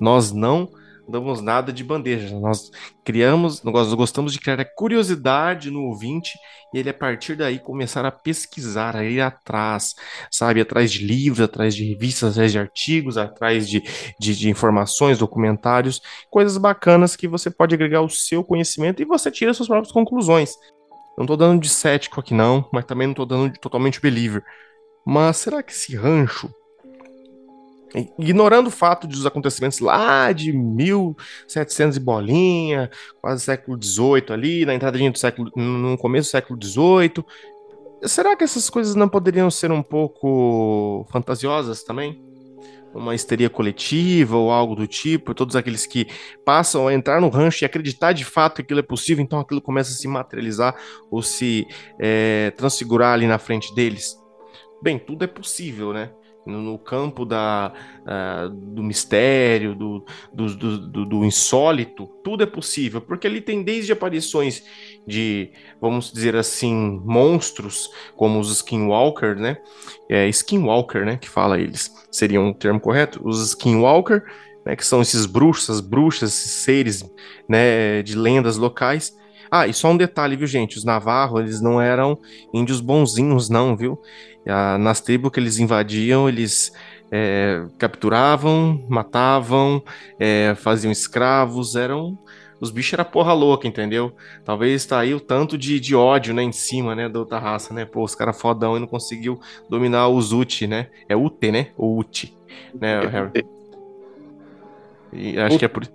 Nós não damos nada de bandeja, nós criamos, nós gostamos de criar a curiosidade no ouvinte e ele a partir daí começar a pesquisar, a ir atrás, sabe, atrás de livros, atrás de revistas, atrás de artigos, atrás de, de, de informações, documentários, coisas bacanas que você pode agregar ao seu conhecimento e você tira suas próprias conclusões. Não tô dando de cético aqui não, mas também não tô dando de totalmente believer. Mas será que esse rancho, ignorando o fato dos acontecimentos lá de 1700 e bolinha, quase século XVIII ali, na entrada do século, no começo do século XVIII, será que essas coisas não poderiam ser um pouco fantasiosas também? Uma histeria coletiva ou algo do tipo, todos aqueles que passam a entrar no rancho e acreditar de fato que aquilo é possível, então aquilo começa a se materializar ou se é, transfigurar ali na frente deles. Bem, tudo é possível, né? No campo da, uh, do mistério, do, do, do, do, insólito, tudo é possível, porque ali tem desde aparições de, vamos dizer assim, monstros, como os Skinwalker, né? É, Skinwalker, né? Que fala eles, seria um termo correto? Os Skinwalker, né, que são esses bruxas, bruxas, esses seres né, de lendas locais. Ah, e só um detalhe, viu, gente? Os Navarro, eles não eram índios bonzinhos, não, viu? Nas tribos que eles invadiam, eles é, capturavam, matavam, é, faziam escravos, eram. Os bichos eram porra louca, entendeu? Talvez tá aí o tanto de, de ódio, né, em cima, né, da outra raça, né? Pô, os caras fodão e não conseguiu dominar os Uti, né? É Ute, né? Ou Uti, né, Harry? E acho que é por...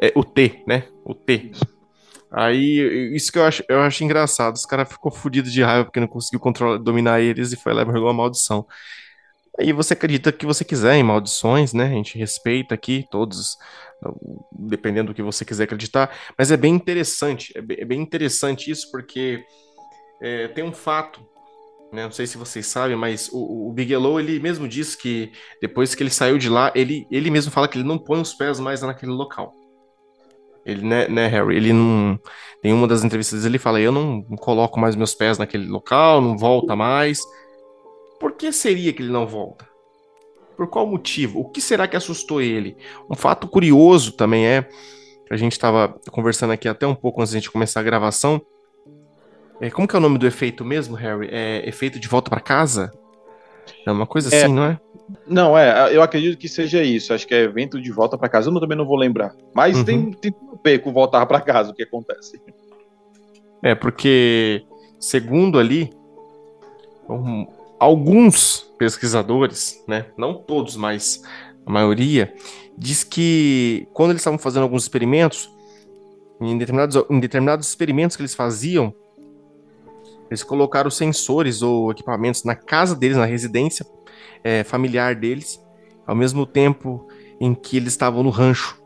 É o T, né? O T. Aí, isso que eu acho, eu acho engraçado. Os caras ficou fudido de raiva porque não conseguiu controlar, dominar eles e foi lá e pegou uma maldição. Aí você acredita que você quiser em maldições, né? A gente respeita aqui todos, dependendo do que você quiser acreditar. Mas é bem interessante, é bem, é bem interessante isso porque é, tem um fato, né? Não sei se vocês sabem, mas o, o Bigelow, ele mesmo diz que depois que ele saiu de lá, ele, ele mesmo fala que ele não põe os pés mais naquele local. Ele, né, né, Harry? Ele não. Em uma das entrevistas ele fala: Eu não coloco mais meus pés naquele local, não volta mais. Por que seria que ele não volta? Por qual motivo? O que será que assustou ele? Um fato curioso também é. A gente estava conversando aqui até um pouco antes de a gente começar a gravação. É, como que é o nome do efeito mesmo, Harry? É efeito de volta para casa? É uma coisa é, assim, não é? Não, é, eu acredito que seja isso. Acho que é evento de volta para casa. Eu também não vou lembrar. Mas uhum. tem, tem a ver com voltar para casa o que acontece. É, porque, segundo ali, um, alguns pesquisadores, né, não todos, mas a maioria, diz que quando eles estavam fazendo alguns experimentos, em determinados, em determinados experimentos que eles faziam, eles colocaram sensores ou equipamentos na casa deles, na residência é, familiar deles, ao mesmo tempo em que eles estavam no rancho.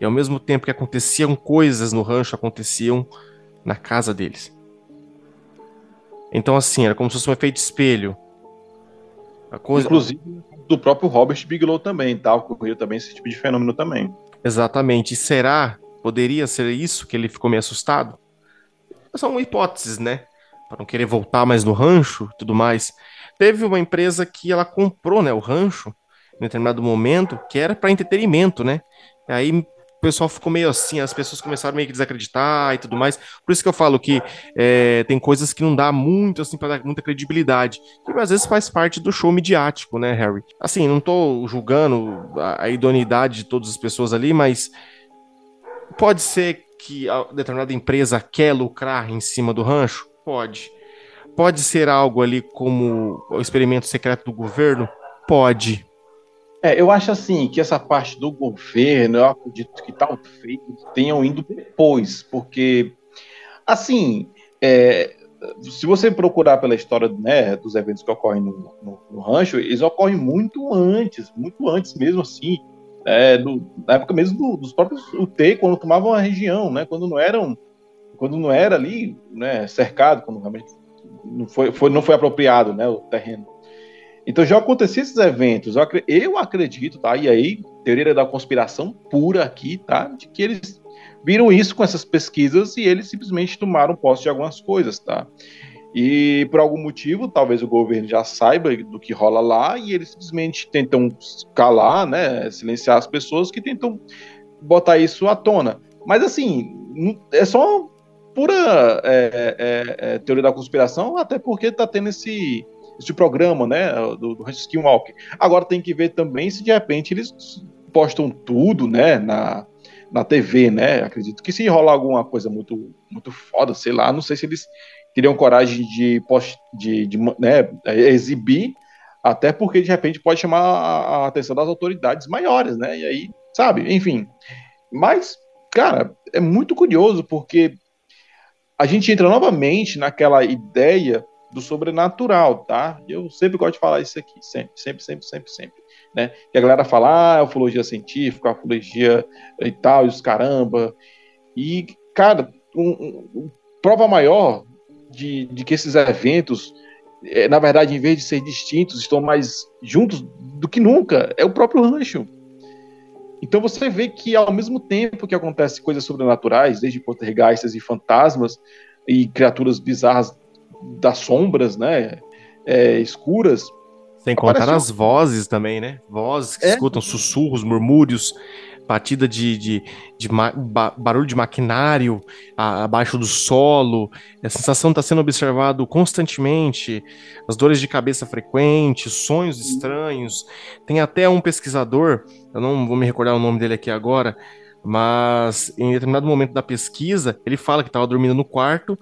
E ao mesmo tempo que aconteciam coisas no rancho, aconteciam na casa deles. Então, assim, era como se fosse um efeito espelho. Coisa... Inclusive do próprio Robert Bigelow também, tá? Ocorreu também esse tipo de fenômeno também. Exatamente. E será? Poderia ser isso que ele ficou meio assustado? São hipóteses, né? Para não querer voltar mais no rancho e tudo mais. Teve uma empresa que ela comprou, né, o rancho, em determinado momento, que era para entretenimento, né? E aí o pessoal ficou meio assim, as pessoas começaram meio que desacreditar e tudo mais. Por isso que eu falo que é, tem coisas que não dá muito, assim, para dar muita credibilidade. Que às vezes faz parte do show midiático, né, Harry? Assim, não tô julgando a, a idoneidade de todas as pessoas ali, mas pode ser que a determinada empresa quer lucrar em cima do rancho? Pode. Pode ser algo ali como o experimento secreto do governo? Pode. É, eu acho assim que essa parte do governo, eu acredito que tal feito tenham ido depois, porque assim, é, se você procurar pela história né, dos eventos que ocorrem no, no, no, rancho, eles ocorrem muito antes, muito antes mesmo assim, é, do, na época mesmo do, dos próprios UT, quando tomavam a região, né, quando não eram, quando não era ali, né, cercado, quando realmente não foi, foi, não foi apropriado, né, o terreno. Então já aconteciam esses eventos, eu acredito, tá, e aí, teoria da conspiração pura aqui, tá, de que eles viram isso com essas pesquisas e eles simplesmente tomaram posse de algumas coisas, tá? E por algum motivo, talvez o governo já saiba do que rola lá e eles simplesmente tentam calar, né, silenciar as pessoas que tentam botar isso à tona. Mas assim, é só pura é, é, é, teoria da conspiração, até porque tá tendo esse, esse programa, né, do, do Skinwalker. Agora tem que ver também se de repente eles postam tudo, né, na, na TV, né? Acredito que se rolar alguma coisa muito, muito foda, sei lá, não sei se eles teriam coragem de, post, de, de né, exibir, até porque de repente pode chamar a atenção das autoridades maiores, né? E aí, sabe, enfim. Mas, cara, é muito curioso porque a gente entra novamente naquela ideia do sobrenatural, tá? Eu sempre gosto de falar isso aqui, sempre, sempre, sempre, sempre, sempre né? E a galera fala, ah, ufologia científica, ufologia e tal, e os caramba. E, cara, um, um, prova maior de, de que esses eventos, é, na verdade, em vez de ser distintos, estão mais juntos do que nunca, é o próprio rancho. Então você vê que ao mesmo tempo que acontece coisas sobrenaturais, desde poltergeists e fantasmas e criaturas bizarras das sombras, né, é, escuras, sem contar Apareceu. as vozes também, né? Vozes que é? escutam sussurros, murmúrios, batida de, de, de ba barulho de maquinário a, abaixo do solo. A sensação está sendo observado constantemente, as dores de cabeça frequentes, sonhos estranhos. Tem até um pesquisador, eu não vou me recordar o nome dele aqui agora, mas em determinado momento da pesquisa, ele fala que estava dormindo no quarto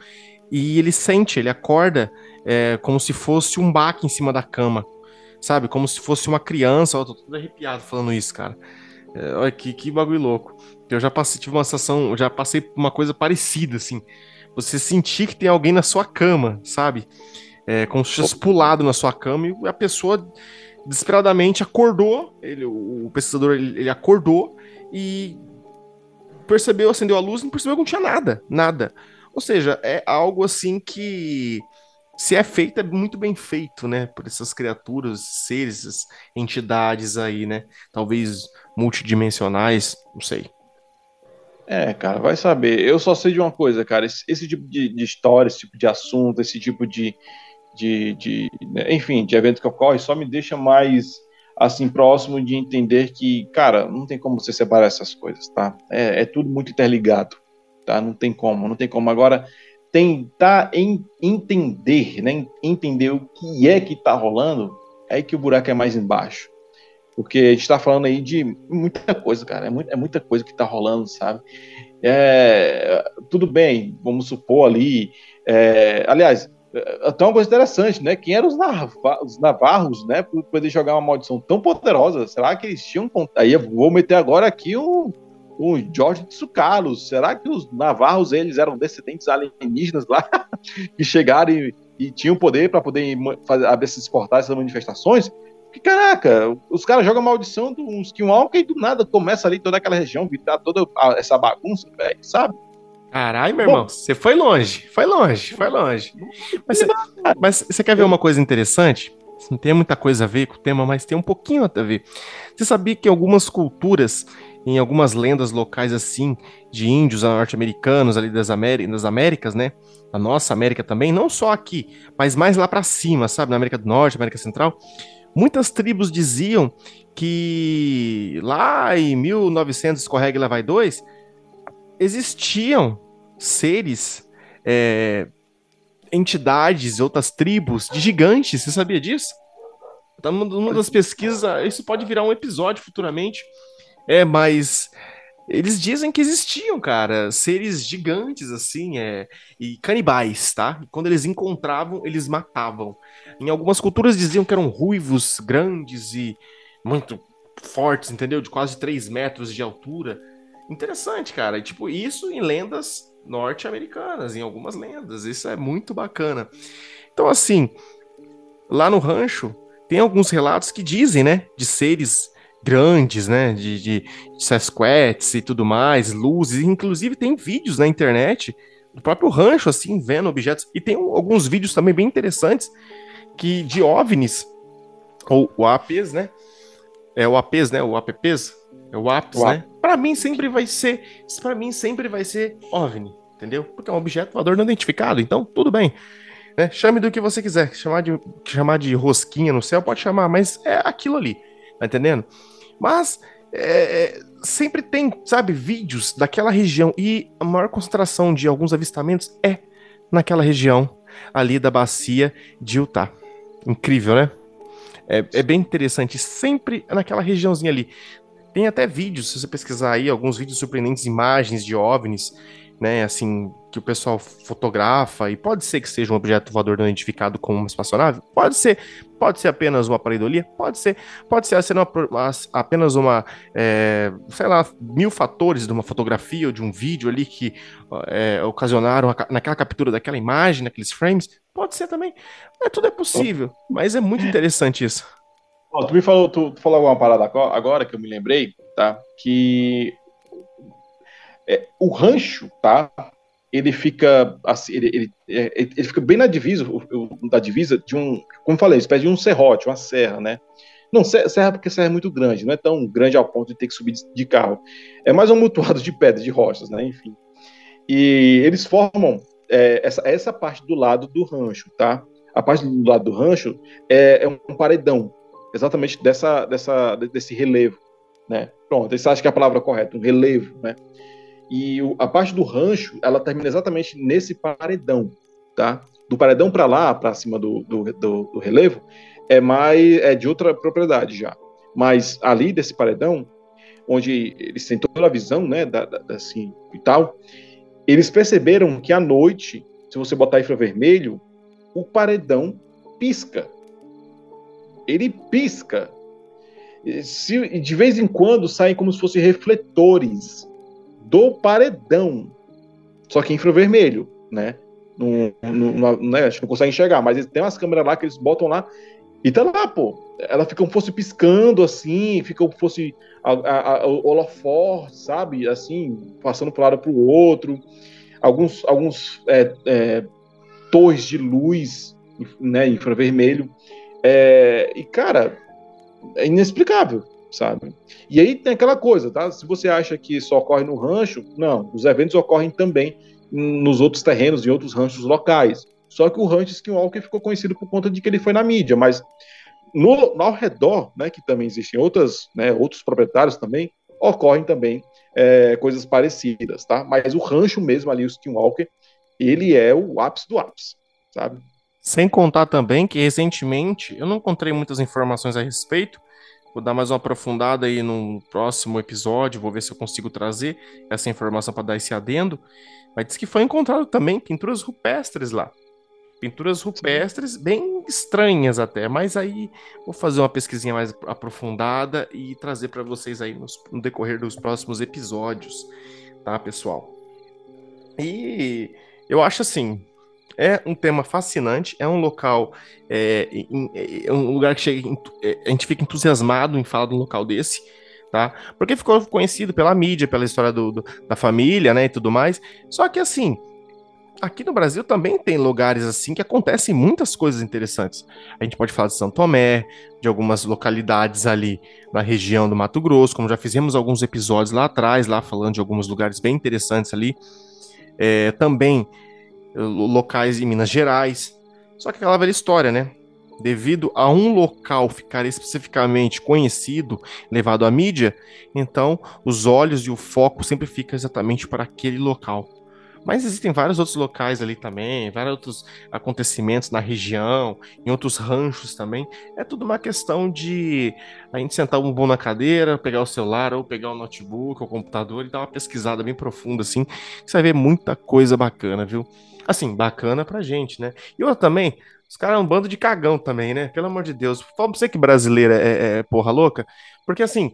e ele sente, ele acorda é, como se fosse um baque em cima da cama sabe? Como se fosse uma criança. Eu tô todo arrepiado falando isso, cara. É, olha que, que bagulho louco. Eu já passei, tive uma sensação, já passei por uma coisa parecida, assim. Você sentir que tem alguém na sua cama, sabe? É, como se tivesse pulado na sua cama e a pessoa desesperadamente acordou. Ele, o pesquisador ele, ele acordou e percebeu, acendeu a luz e não percebeu que não tinha nada, nada. Ou seja, é algo assim que se é feito, é muito bem feito, né? Por essas criaturas, seres, entidades aí, né? Talvez multidimensionais, não sei. É, cara, vai saber. Eu só sei de uma coisa, cara. Esse, esse tipo de, de, história, esse tipo de assunto, esse tipo de. de, de né, enfim, de evento que ocorre, só me deixa mais assim próximo de entender que, cara, não tem como você separar essas coisas, tá? É, é tudo muito interligado, tá? Não tem como, não tem como. Agora, tentar em, entender, né, entender o que é que está rolando, é que o buraco é mais embaixo. Porque a gente está falando aí de muita coisa, cara. É, muito, é muita coisa que está rolando, sabe? É, tudo bem, vamos supor ali. É, aliás, até uma coisa interessante, né? Quem eram os, Navarros, os Navarros, né? Por poder jogar uma maldição tão poderosa. Será que eles tinham. Aí eu vou meter agora aqui um, o Jorge Tsukalos. Será que os navarros eles eram descendentes alienígenas lá (laughs) que chegaram e, e tinham poder para poder fazer, abrir esses essas manifestações? Que caraca, os caras jogam maldição do um Skinwalker e do nada começa ali toda aquela região, virar toda essa bagunça, velho, sabe? Caralho, meu Bom, irmão, você foi longe, foi longe, foi longe. Mas, você quer ver uma coisa interessante? Não tem muita coisa a ver com o tema, mas tem um pouquinho a ver. Você sabia que algumas culturas em algumas lendas locais assim, de índios norte-americanos ali das, das Américas, né? A nossa América também, não só aqui, mas mais lá para cima, sabe? Na América do Norte, América Central. Muitas tribos diziam que lá em 1900, escorrega e lá vai dois, existiam seres, é, entidades, outras tribos de gigantes. Você sabia disso? Tá numa das pesquisas, isso pode virar um episódio futuramente é, mas eles dizem que existiam, cara, seres gigantes, assim, é, e canibais, tá? quando eles encontravam, eles matavam. Em algumas culturas diziam que eram ruivos, grandes e muito fortes, entendeu? De quase 3 metros de altura. Interessante, cara. E, tipo, isso em lendas norte-americanas, em algumas lendas. Isso é muito bacana. Então, assim, lá no rancho, tem alguns relatos que dizem, né, de seres grandes, né, de, de, Sasquatch e tudo mais, luzes, inclusive tem vídeos na internet do próprio rancho, assim, vendo objetos, e tem alguns vídeos também bem interessantes que de OVNIs, ou o APs, né, é o APs, né, o APPs, é o APS, o né, para mim sempre vai ser, para mim sempre vai ser OVNI, entendeu? Porque é um objeto voador não identificado, então tudo bem. Né? Chame do que você quiser, chamar de, chamar de rosquinha no céu, pode chamar, mas é aquilo ali, tá entendendo? Mas é, é, sempre tem, sabe, vídeos daquela região e a maior concentração de alguns avistamentos é naquela região ali da bacia de Utah. Incrível, né? É, é bem interessante, sempre naquela regiãozinha ali. Tem até vídeos, se você pesquisar aí, alguns vídeos surpreendentes, imagens de OVNIs, né, assim, que o pessoal fotografa, e pode ser que seja um objeto voador não identificado como uma espaçonave, pode ser, pode ser apenas uma pareidolia, pode ser, pode ser sendo apenas uma, é, sei lá, mil fatores de uma fotografia ou de um vídeo ali que é, ocasionaram naquela captura daquela imagem, naqueles frames, pode ser também, é, tudo é possível, mas é muito interessante isso. Tu me falou, tu, tu falou alguma parada agora que eu me lembrei, tá? Que é, o rancho, tá? Ele fica assim, ele, ele, é, ele, fica bem na divisa, da divisa de um, como falei, espécie de um serrote, uma serra, né? Não, serra porque serra é muito grande, não é tão grande ao ponto de ter que subir de carro. É mais um mutuado de pedras, de rochas, né? Enfim. E eles formam é, essa, essa parte do lado do rancho, tá? A parte do lado do rancho é, é um paredão, exatamente dessa, dessa, desse relevo, né? Pronto, você acha que é a palavra correta, um relevo, né? E o, a parte do rancho, ela termina exatamente nesse paredão, tá? Do paredão para lá, para cima do, do, do, do, relevo, é mais é de outra propriedade já. Mas ali desse paredão, onde eles têm toda a visão, né, da, da, assim e tal, eles perceberam que à noite, se você botar infravermelho, o paredão pisca. Ele pisca. Se, de vez em quando saem como se fossem refletores do paredão. Só que infravermelho, né? Não, não, não, né? Não consegue enxergar, mas tem umas câmeras lá que eles botam lá e tá lá, pô. Ela fica como fosse piscando assim, fica como fosse a, a, a sabe? Assim, passando um lado para o outro. Alguns, alguns é, é, torres de luz, né? Infravermelho. É, e, cara, é inexplicável sabe? E aí tem aquela coisa, tá? Se você acha que só ocorre no rancho, não, os eventos ocorrem também nos outros terrenos, em outros ranchos locais. Só que o rancho Skinwalker ficou conhecido por conta de que ele foi na mídia, mas no, ao redor, né, que também existem outras, né, outros proprietários também, ocorrem também é, coisas parecidas, tá? Mas o rancho mesmo ali, o Skinwalker, ele é o ápice do ápice, sabe? Sem contar também que recentemente, eu não encontrei muitas informações a respeito, Vou dar mais uma aprofundada aí no próximo episódio, vou ver se eu consigo trazer essa informação para dar esse adendo. Mas diz que foi encontrado também pinturas rupestres lá. Pinturas rupestres bem estranhas até, mas aí vou fazer uma pesquisinha mais aprofundada e trazer para vocês aí nos, no decorrer dos próximos episódios, tá, pessoal? E eu acho assim, é um tema fascinante, é um local, é, é um lugar que chega, é, a gente fica entusiasmado em falar de um local desse, tá? Porque ficou conhecido pela mídia, pela história do, do, da família, né, e tudo mais. Só que assim, aqui no Brasil também tem lugares assim que acontecem muitas coisas interessantes. A gente pode falar de São Tomé, de algumas localidades ali na região do Mato Grosso, como já fizemos alguns episódios lá atrás, lá falando de alguns lugares bem interessantes ali. É, também locais em Minas Gerais. Só que aquela velha história, né? Devido a um local ficar especificamente conhecido, levado à mídia, então os olhos e o foco sempre ficam exatamente para aquele local. Mas existem vários outros locais ali também, vários outros acontecimentos na região, em outros ranchos também. É tudo uma questão de a gente sentar um bom na cadeira, pegar o celular ou pegar o notebook ou o computador e dar uma pesquisada bem profunda assim. Você vai ver muita coisa bacana, viu? Assim, bacana pra gente, né? E outra também, Os caras é um bando de cagão também, né? Pelo amor de Deus. Fala pra você que brasileira é, é, é porra louca. Porque assim,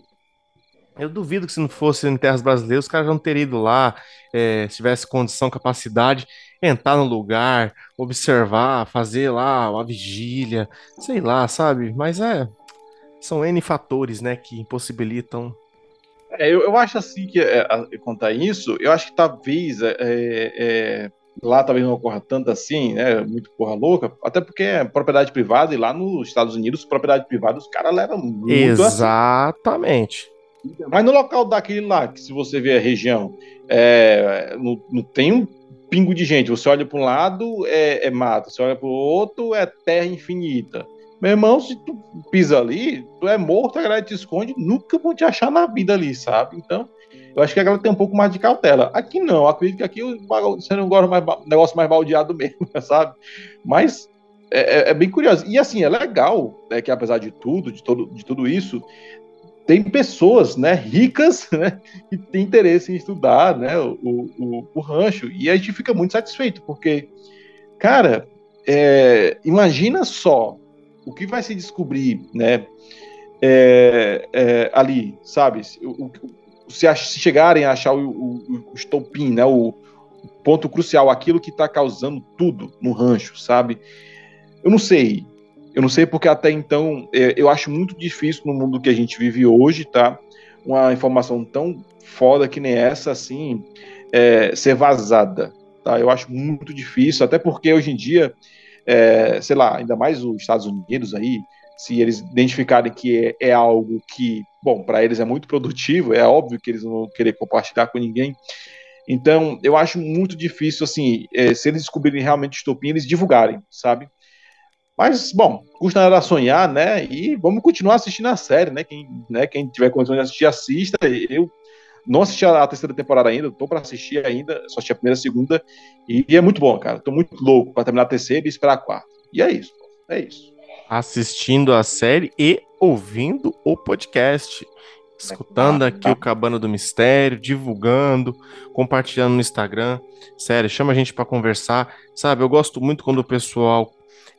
eu duvido que se não fosse em terras brasileiras, os caras não teriam ido lá, é, se tivesse condição, capacidade, entrar no lugar, observar, fazer lá uma vigília, sei lá, sabe? Mas é, são N fatores, né, que impossibilitam. É, eu, eu acho assim que, é, contar isso, eu acho que talvez é, é, lá talvez não ocorra tanto assim, né? Muito porra louca, até porque é propriedade privada e lá nos Estados Unidos, propriedade privada, os caras levam muito Exatamente. Assim. Mas no local daquele lá, que se você ver a região, é, não, não tem um pingo de gente. Você olha para um lado, é, é mato. Você olha para o outro, é terra infinita. Meu irmão, se tu pisa ali, tu é morto, a galera te esconde, nunca vão te achar na vida ali, sabe? Então, eu acho que a galera tem um pouco mais de cautela. Aqui não, acredito que aqui você não gosta mais negócio mais baldeado mesmo, (laughs) sabe? Mas é, é, é, bem curioso. E assim, é legal né, que apesar de tudo, de, todo, de tudo isso, tem pessoas né, ricas (laughs) né, que têm interesse em estudar né, o, o, o rancho. E a gente fica muito satisfeito, porque, cara, é, imagina só o que vai se descobrir né, é, é, ali, sabe? O, se, se, chegarem a achar o, o, o estopim, né, o, o ponto crucial, aquilo que está causando tudo no rancho, sabe? Eu não sei, eu não sei porque até então é, eu acho muito difícil no mundo que a gente vive hoje, tá? Uma informação tão foda que nem essa, assim, é, ser vazada, tá? Eu acho muito difícil, até porque hoje em dia, é, sei lá, ainda mais os Estados Unidos aí, se eles identificarem que é, é algo que, bom, para eles é muito produtivo, é óbvio que eles não vão querer compartilhar com ninguém. Então, eu acho muito difícil, assim, é, se eles descobrirem realmente distopia, eles divulgarem, sabe? Mas, bom, custa nada sonhar, né? E vamos continuar assistindo a série, né? Quem, né? Quem tiver condições de assistir, assista. Eu não assisti a terceira temporada ainda, tô para assistir ainda, só assisti a primeira, a segunda, e, e é muito bom, cara. Tô muito louco para terminar a terceira e esperar a quarta. E é isso, é isso. Assistindo a série e ouvindo o podcast. Escutando aqui o Cabana do Mistério, divulgando, compartilhando no Instagram. Sério, chama a gente para conversar. Sabe, eu gosto muito quando o pessoal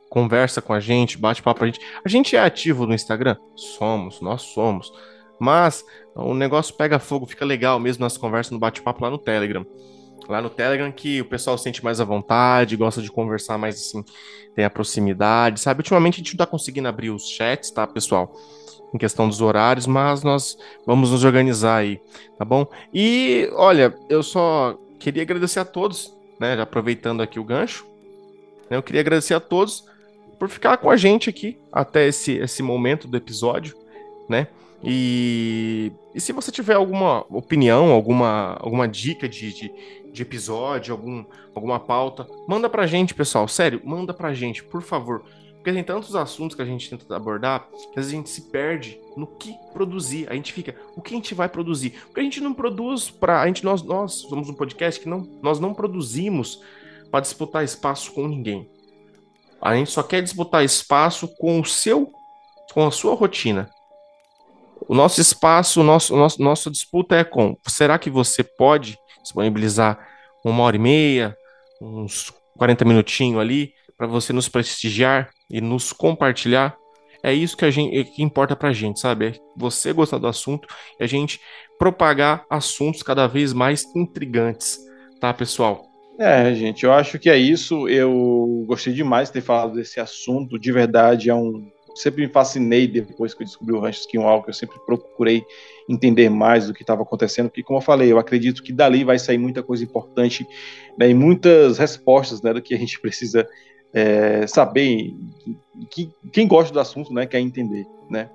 conversa com a gente, bate papo a gente. A gente é ativo no Instagram? Somos, nós somos. Mas o negócio pega fogo, fica legal mesmo nas conversas, no bate-papo lá no Telegram. Lá no Telegram que o pessoal sente mais à vontade, gosta de conversar mais assim, tem a proximidade, sabe? Ultimamente a gente não tá conseguindo abrir os chats, tá, pessoal? Em questão dos horários, mas nós vamos nos organizar aí, tá bom? E olha, eu só queria agradecer a todos, né? Já aproveitando aqui o gancho, né, eu queria agradecer a todos por ficar com a gente aqui até esse, esse momento do episódio, né? E, e se você tiver alguma opinião, alguma, alguma dica de, de, de, episódio, algum, alguma pauta, manda pra gente, pessoal. Sério, manda pra gente, por favor. Porque tem tantos assuntos que a gente tenta abordar que às vezes a gente se perde no que produzir. A gente fica, o que a gente vai produzir? Porque a gente não produz para a gente nós nós somos um podcast que não nós não produzimos para disputar espaço com ninguém. A gente só quer disputar espaço com o seu, com a sua rotina. O nosso espaço, o nosso, o nosso, nossa disputa é com. Será que você pode disponibilizar uma hora e meia, uns 40 minutinhos ali, para você nos prestigiar e nos compartilhar? É isso que a gente que importa pra gente, sabe? É você gostar do assunto e a gente propagar assuntos cada vez mais intrigantes, tá, pessoal? É, gente, eu acho que é isso. Eu gostei demais de ter falado desse assunto. De verdade, é um. Sempre me fascinei depois que eu descobri o Rancho Skinwalker. Eu sempre procurei entender mais do que estava acontecendo, porque, como eu falei, eu acredito que dali vai sair muita coisa importante né, e muitas respostas né, do que a gente (laughs) precisa é, saber. Que, quem gosta do assunto né, quer entender. Né?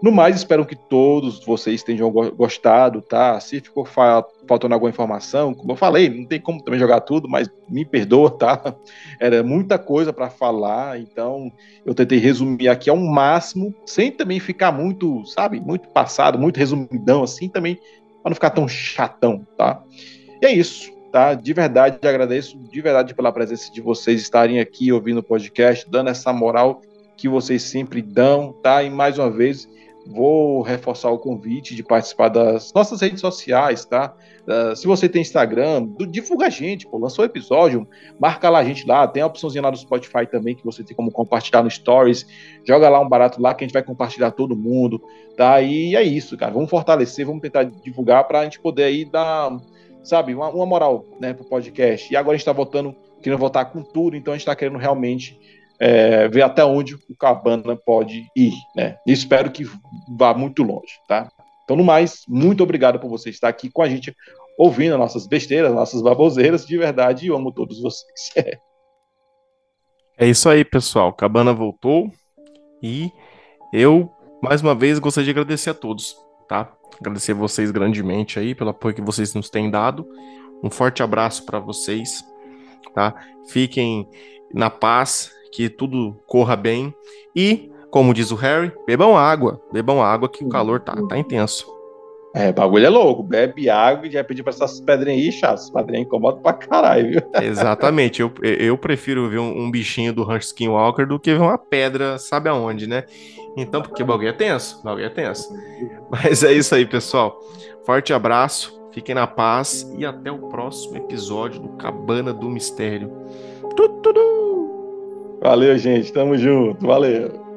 No mais, espero que todos vocês tenham gostado, tá? Se ficou faltando alguma informação, como eu falei, não tem como também jogar tudo, mas me perdoa, tá? (laughs) Era muita coisa para falar, então eu tentei resumir aqui ao máximo, sem também ficar muito, sabe, muito passado, muito resumidão assim, também para não ficar tão chatão, tá? E é isso, tá? De verdade, agradeço de verdade pela presença de vocês estarem aqui ouvindo o podcast, dando essa moral que vocês sempre dão, tá? E mais uma vez vou reforçar o convite de participar das nossas redes sociais, tá? Uh, se você tem Instagram, divulga a gente, pô, lançou o episódio, marca lá a gente lá, tem a opçãozinha lá do Spotify também que você tem como compartilhar no Stories, joga lá um barato lá que a gente vai compartilhar todo mundo, tá? E é isso, cara, vamos fortalecer, vamos tentar divulgar para a gente poder aí dar, sabe, uma, uma moral, né, pro podcast. E agora a gente tá voltando, querendo voltar com tudo, então a gente tá querendo realmente é, ver até onde o Cabana pode ir, né? E espero que vá muito longe, tá? Então, no mais, muito obrigado por você estar aqui com a gente, ouvindo nossas besteiras, nossas baboseiras. De verdade, eu amo todos vocês. (laughs) é isso aí, pessoal. Cabana voltou e eu, mais uma vez, gostaria de agradecer a todos, tá? Agradecer vocês grandemente aí pelo apoio que vocês nos têm dado. Um forte abraço para vocês, tá? Fiquem na paz, que tudo corra bem e como diz o Harry, bebam água. Bebam água que o calor tá, tá intenso. É, bagulho é louco. Bebe água e já pedir pra essas pedrinhas aí, chato. Essas pedrinhas incomodam pra caralho, viu? (laughs) Exatamente. Eu, eu prefiro ver um, um bichinho do Hunter Skinwalker do que ver uma pedra, sabe aonde, né? Então, porque o bagulho é tenso. O bagulho é tenso. Mas é isso aí, pessoal. Forte abraço, fiquem na paz e até o próximo episódio do Cabana do Mistério. Valeu, gente. Tamo junto. Valeu.